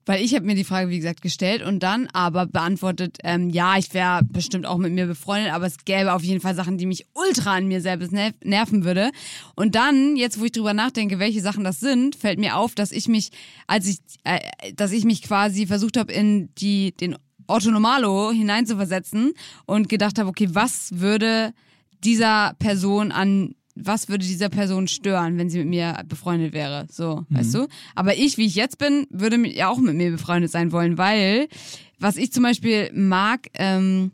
[SPEAKER 3] Weil ich habe mir die Frage, wie gesagt, gestellt und dann aber beantwortet, ähm, ja, ich wäre bestimmt auch mit mir befreundet, aber es gäbe auf jeden Fall Sachen, die mich ultra an mir selbst nerv nerven würde. Und dann, jetzt wo ich drüber nachdenke, welche Sachen das sind, fällt mir auf, dass ich mich, als ich, äh, dass ich mich quasi versucht habe, in die, den Otto Normalo hineinzuversetzen und gedacht habe, okay, was würde dieser Person an was würde dieser Person stören, wenn sie mit mir befreundet wäre, so, weißt du? Aber ich, wie ich jetzt bin, würde ja auch mit mir befreundet sein wollen, weil was ich zum Beispiel mag, ähm,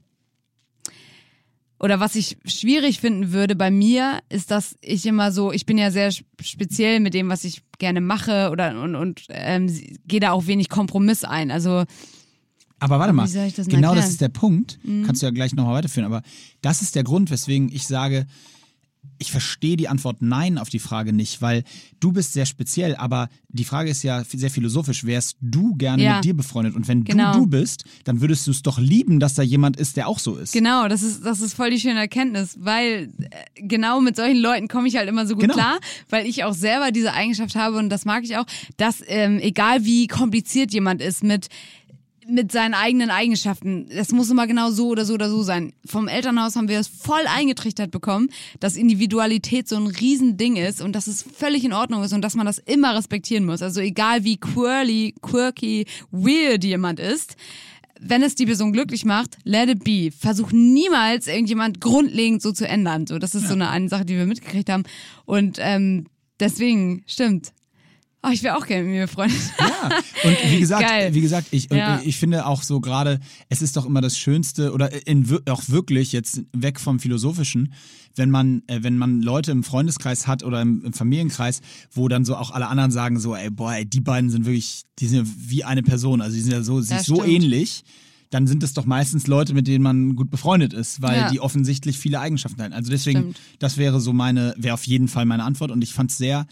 [SPEAKER 3] oder was ich schwierig finden würde bei mir, ist, dass ich immer so, ich bin ja sehr sp- speziell mit dem, was ich gerne mache oder und, und ähm, gehe da auch wenig Kompromiss ein. Also
[SPEAKER 2] Aber warte mal,
[SPEAKER 3] das
[SPEAKER 2] genau das
[SPEAKER 3] erklären? Mhm.
[SPEAKER 2] ist der Punkt. Kannst du ja gleich nochmal weiterführen. Aber das ist der Grund, weswegen ich sage, ich verstehe die Antwort Nein auf die Frage nicht, weil du bist sehr speziell, aber die Frage ist ja sehr philosophisch. Wärst du gerne
[SPEAKER 3] Ja.
[SPEAKER 2] mit dir befreundet? Und wenn
[SPEAKER 3] Genau.
[SPEAKER 2] du du bist, dann würdest du es doch lieben, dass da jemand ist, der auch so ist.
[SPEAKER 3] Genau, das ist, das ist voll die schöne Erkenntnis, weil äh, genau mit solchen Leuten komme ich halt immer so gut
[SPEAKER 2] Genau.
[SPEAKER 3] klar, weil ich auch selber diese Eigenschaft habe und das mag ich auch, dass ähm, egal wie kompliziert jemand ist mit mit seinen eigenen Eigenschaften. Das muss immer genau so oder so oder so sein. Vom Elternhaus haben wir es voll eingetrichtert bekommen, dass Individualität so ein Riesending ist und dass es völlig in Ordnung ist und dass man das immer respektieren muss. Also egal wie quirly, quirky, weird jemand ist, wenn es die Person glücklich macht, let it be. Versuch niemals irgendjemand grundlegend so zu ändern. So, das ist so eine, eine Sache, die wir mitgekriegt haben. Und ähm, deswegen, stimmt. Oh, ich wäre auch gerne mit mir befreundet.
[SPEAKER 2] Ja, und wie gesagt,
[SPEAKER 3] Geil.
[SPEAKER 2] wie gesagt, ich,
[SPEAKER 3] Ja.
[SPEAKER 2] ich finde auch so gerade, es ist doch immer das Schönste oder in, auch wirklich jetzt weg vom Philosophischen, wenn man, äh, wenn man Leute im Freundeskreis hat oder im, im Familienkreis, wo dann so auch alle anderen sagen so, ey, boah, ey, die beiden sind wirklich, die sind ja wie eine Person, also die sind ja so, sich so ähnlich. Dann sind es doch meistens Leute, mit denen man gut befreundet ist, weil
[SPEAKER 3] Ja.
[SPEAKER 2] die offensichtlich viele Eigenschaften teilen. Also deswegen,
[SPEAKER 3] Stimmt.
[SPEAKER 2] das wäre so meine, wäre auf jeden Fall meine Antwort und ich fand es sehr,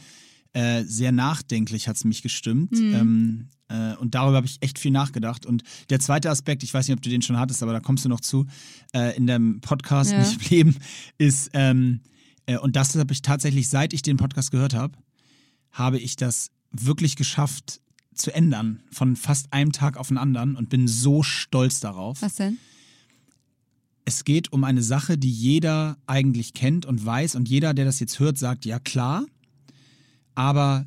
[SPEAKER 2] äh, sehr nachdenklich hat es mich gestimmt.
[SPEAKER 3] Mhm.
[SPEAKER 2] Ähm, äh, und darüber habe ich echt viel nachgedacht. Und der zweite Aspekt, ich weiß nicht, ob du den schon hattest, aber da kommst du noch zu, äh, in dem Podcast
[SPEAKER 3] Ja.
[SPEAKER 2] Nicht Leben, ist, ähm, Äh, und das habe ich tatsächlich, seit ich den Podcast gehört habe, habe ich das wirklich geschafft zu ändern von fast einem Tag auf den anderen und bin so stolz darauf.
[SPEAKER 3] Was denn?
[SPEAKER 2] Es geht um eine Sache, die jeder eigentlich kennt und weiß und jeder, der das jetzt hört, sagt, ja klar. Aber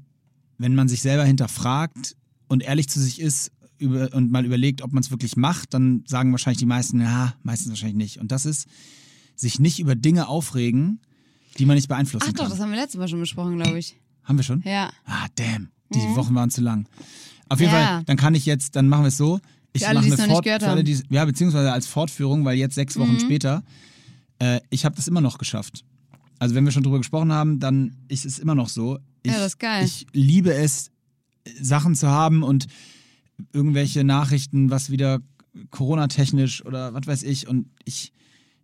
[SPEAKER 2] wenn man sich selber hinterfragt und ehrlich zu sich ist über, und mal überlegt, ob man es wirklich macht, dann sagen wahrscheinlich die meisten, ja, meistens wahrscheinlich nicht. Und das ist, sich nicht über Dinge aufregen, die man nicht beeinflussen
[SPEAKER 3] Ach doch,
[SPEAKER 2] kann.
[SPEAKER 3] das haben wir letztes Mal schon besprochen, glaube ich.
[SPEAKER 2] Haben wir schon?
[SPEAKER 3] Ja.
[SPEAKER 2] Ah, damn. Die Wochen waren zu lang. Auf jeden
[SPEAKER 3] Ja.
[SPEAKER 2] Fall, dann kann ich jetzt, dann machen wir es so. Ich
[SPEAKER 3] Für alle,
[SPEAKER 2] mache eine
[SPEAKER 3] noch
[SPEAKER 2] Fort, für alle, die, ja, beziehungsweise als Fortführung, weil jetzt sechs Wochen später, äh, ich habe das immer noch geschafft. Also wenn wir schon drüber gesprochen haben, dann ist es immer noch so. Ich,
[SPEAKER 3] Ja, das ist geil.
[SPEAKER 2] Ich liebe es, Sachen zu haben und irgendwelche Nachrichten, was wieder Corona-technisch oder was weiß ich. Und ich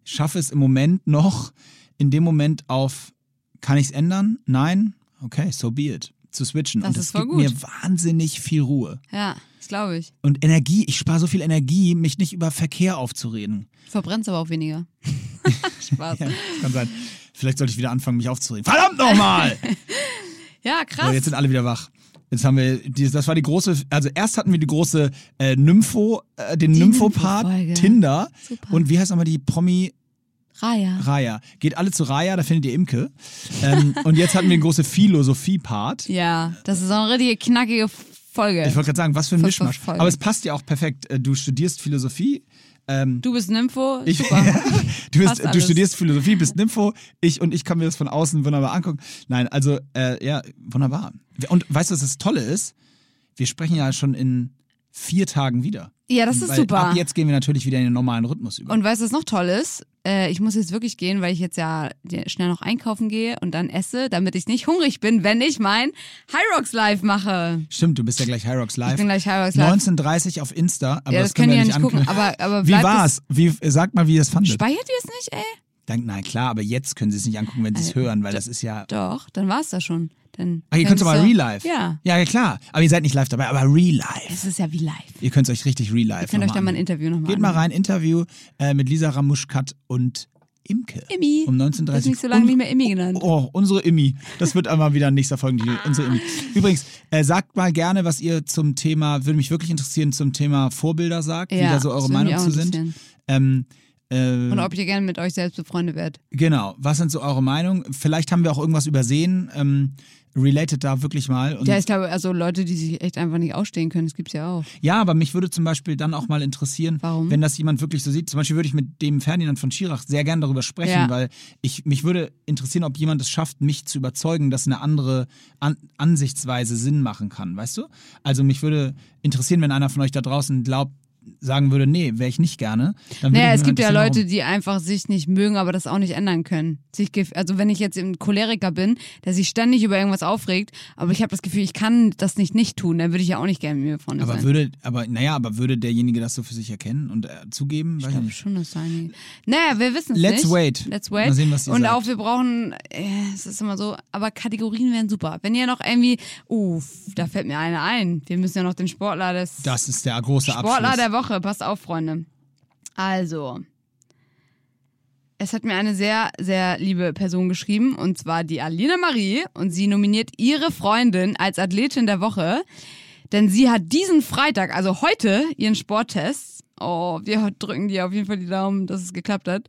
[SPEAKER 2] schaffe es im Moment noch, in dem Moment auf, kann ich es ändern? Nein? Okay, so be it. Zu switchen.
[SPEAKER 3] Das
[SPEAKER 2] und
[SPEAKER 3] voll
[SPEAKER 2] gibt
[SPEAKER 3] gut.
[SPEAKER 2] mir wahnsinnig viel Ruhe.
[SPEAKER 3] Ja, das glaube ich.
[SPEAKER 2] Und Energie, ich spare so viel Energie, mich nicht über Verkehr aufzureden.
[SPEAKER 3] Verbrennst aber auch weniger. Spaß.
[SPEAKER 2] Ja, das kann sein. Vielleicht sollte ich wieder anfangen, mich aufzureden. Verdammt nochmal!
[SPEAKER 3] Ja, krass.
[SPEAKER 2] So, jetzt sind alle wieder wach. Jetzt haben wir, die, das war die große, also erst hatten wir die große äh, Nympho, äh, den Nympho-Part,
[SPEAKER 3] Nympho-Folge.
[SPEAKER 2] Tinder.
[SPEAKER 3] Super.
[SPEAKER 2] Und wie heißt nochmal die Promi
[SPEAKER 3] Raya.
[SPEAKER 2] Raya? Geht alle zu Raya, da findet ihr Imke. ähm, und jetzt hatten wir den große Philosophie-Part.
[SPEAKER 3] Ja, das ist so eine richtige knackige Folge.
[SPEAKER 2] Ich wollte gerade sagen, was für ein Mischmasch. Aber es passt ja auch perfekt. Äh, Du studierst Philosophie. Ähm,
[SPEAKER 3] Du bist Nympho.
[SPEAKER 2] ich, du, bist, du studierst Philosophie, bist Nympho. Ich und ich kann mir das von außen wunderbar angucken. Nein, also, äh, ja, wunderbar. Und weißt du, was das Tolle ist? Wir sprechen ja schon in vier Tagen wieder.
[SPEAKER 3] Ja, das ist
[SPEAKER 2] Weil
[SPEAKER 3] super.
[SPEAKER 2] Ab jetzt gehen wir natürlich wieder in den normalen Rhythmus über.
[SPEAKER 3] Und weißt du, was noch toll ist? Äh, ich muss jetzt wirklich gehen, weil ich jetzt ja schnell noch einkaufen gehe und dann esse, damit ich nicht hungrig bin, wenn ich mein Hyrox Live mache.
[SPEAKER 2] Stimmt, du bist ja gleich Hyrox Live.
[SPEAKER 3] Ich bin gleich Hyrox Live.
[SPEAKER 2] 19.30 auf Insta, aber
[SPEAKER 3] ja,
[SPEAKER 2] das,
[SPEAKER 3] das
[SPEAKER 2] können wir
[SPEAKER 3] die ja
[SPEAKER 2] nicht
[SPEAKER 3] gucken, aber, aber
[SPEAKER 2] Wie war's? Wie, sag mal, wie ihr es fandet.
[SPEAKER 3] speichert ihr es nicht, ey?
[SPEAKER 2] Dann, na klar, aber jetzt können sie es nicht angucken, wenn sie es
[SPEAKER 3] Also,
[SPEAKER 2] hören, weil das ist ja.
[SPEAKER 3] Doch, dann war es das schon. Dann
[SPEAKER 2] Ach, ihr könnt es aber real live.
[SPEAKER 3] Ja.
[SPEAKER 2] Ja, ja, klar. Aber ihr seid nicht live dabei, aber real live.
[SPEAKER 3] Es ist ja wie live.
[SPEAKER 2] Ihr könnt es euch richtig real live
[SPEAKER 3] Ihr könnt euch da mal ein. Interview nochmal
[SPEAKER 2] Geht mal rein, Interview äh, mit Lisa Ramuschkat und Imke.
[SPEAKER 3] Immi.
[SPEAKER 2] Um
[SPEAKER 3] Du
[SPEAKER 2] 19.30
[SPEAKER 3] hast mich so lange
[SPEAKER 2] Und-
[SPEAKER 3] nicht mehr Immi genannt.
[SPEAKER 2] Oh, unsere Immi. Das wird einmal wieder ein nächster Folgentitel. Unsere Immi. Übrigens, äh, sagt mal gerne, was ihr zum Thema, würde mich wirklich interessieren, zum Thema Vorbilder sagt, wie da so eure Meinung zu sind. Ähm, äh,
[SPEAKER 3] Und ob ihr gerne mit euch selbst befreundet werdet.
[SPEAKER 2] genau, was sind so eure Meinungen? Vielleicht haben wir auch irgendwas übersehen. Ähm, related da wirklich mal. Und
[SPEAKER 3] Ja, ich glaube, also Leute, die sich echt einfach nicht ausstehen können, das gibt's ja auch.
[SPEAKER 2] Ja, aber mich würde zum Beispiel dann auch mal interessieren,
[SPEAKER 3] Warum?
[SPEAKER 2] wenn das jemand wirklich so sieht. Zum Beispiel würde ich mit dem Ferdinand von Schirach sehr gern darüber sprechen,
[SPEAKER 3] Ja.
[SPEAKER 2] weil ich mich würde interessieren, ob jemand es schafft, mich zu überzeugen, dass eine andere An Ansichtsweise Sinn machen kann, weißt du? Also mich würde interessieren, wenn einer von euch da draußen glaubt, sagen würde, nee, wäre ich nicht gerne. Dann
[SPEAKER 3] Naja, es gibt ja
[SPEAKER 2] interessieren,
[SPEAKER 3] Leute, die einfach sich nicht mögen, aber das auch nicht ändern können. Sich also wenn ich jetzt ein Choleriker bin, der sich ständig über irgendwas aufregt, aber ich habe das Gefühl, ich kann das nicht nicht tun, dann würde ich ja auch nicht gerne mit mir vorne.
[SPEAKER 2] Aber
[SPEAKER 3] sein.
[SPEAKER 2] würde, aber naja, aber würde derjenige das so für sich erkennen und äh, zugeben?
[SPEAKER 3] Ich glaube schon, dass einige. Naja, wir wissen es nicht.
[SPEAKER 2] Let's wait.
[SPEAKER 3] Let's wait.
[SPEAKER 2] Mal sehen, was
[SPEAKER 3] Und
[SPEAKER 2] sagt.
[SPEAKER 3] auch wir brauchen, äh, es ist immer so, aber Kategorien wären super. Wenn ihr noch irgendwie, uh, da fällt mir eine ein. Wir müssen ja noch den Sportler des
[SPEAKER 2] Das ist der große
[SPEAKER 3] Sportler
[SPEAKER 2] Abschluss.
[SPEAKER 3] der Woche, passt auf, Freunde. Also, es hat mir eine sehr, sehr liebe Person geschrieben, und zwar die Alina Marie, und sie nominiert ihre Freundin als Athletin der Woche, denn sie hat diesen Freitag, also heute, ihren Sporttest. Oh, wir drücken dir auf jeden Fall die Daumen, dass es geklappt hat.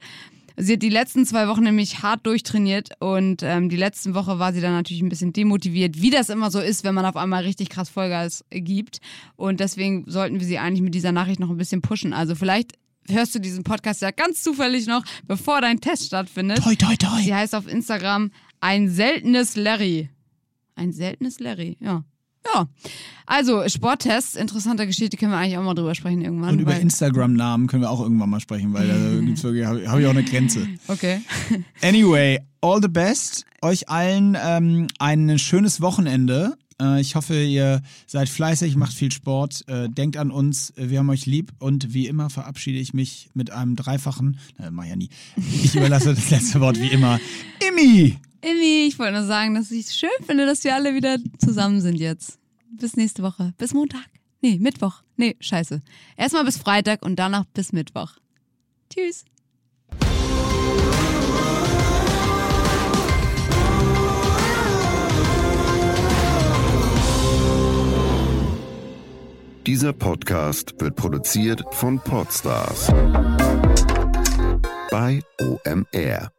[SPEAKER 3] Sie hat die letzten zwei Wochen nämlich hart durchtrainiert und ähm, die letzten Woche war sie dann natürlich ein bisschen demotiviert, wie das immer so ist, wenn man auf einmal richtig krass Vollgas gibt. Und deswegen sollten wir sie eigentlich mit dieser Nachricht noch ein bisschen pushen. Also vielleicht hörst du diesen Podcast ja ganz zufällig noch, bevor dein Test stattfindet.
[SPEAKER 2] Toi, toi, toi.
[SPEAKER 3] Sie heißt auf Instagram ein seltenes Larry. Ein seltenes Larry, ja. Ja. Also, Sporttests, interessante Geschichte, können wir eigentlich auch mal drüber sprechen irgendwann.
[SPEAKER 2] Und über Instagram-Namen können wir auch irgendwann mal sprechen, weil da habe hab ich auch eine Grenze.
[SPEAKER 3] Okay.
[SPEAKER 2] Anyway, all the best. Euch allen ähm, ein schönes Wochenende. Äh, ich hoffe, ihr seid fleißig, macht viel Sport, äh, denkt an uns, wir haben euch lieb und wie immer verabschiede ich mich mit einem dreifachen, äh, mach ja nie, ich überlasse das letzte Wort wie immer, Immi!
[SPEAKER 3] Emmy, ich wollte nur sagen, dass ich es schön finde, dass wir alle wieder zusammen sind jetzt. Bis nächste Woche. Bis Montag. Nee, Mittwoch. Nee, scheiße. Erstmal bis Freitag und danach bis Mittwoch. Tschüss.
[SPEAKER 4] Dieser Podcast wird produziert von Podstars bei OMR.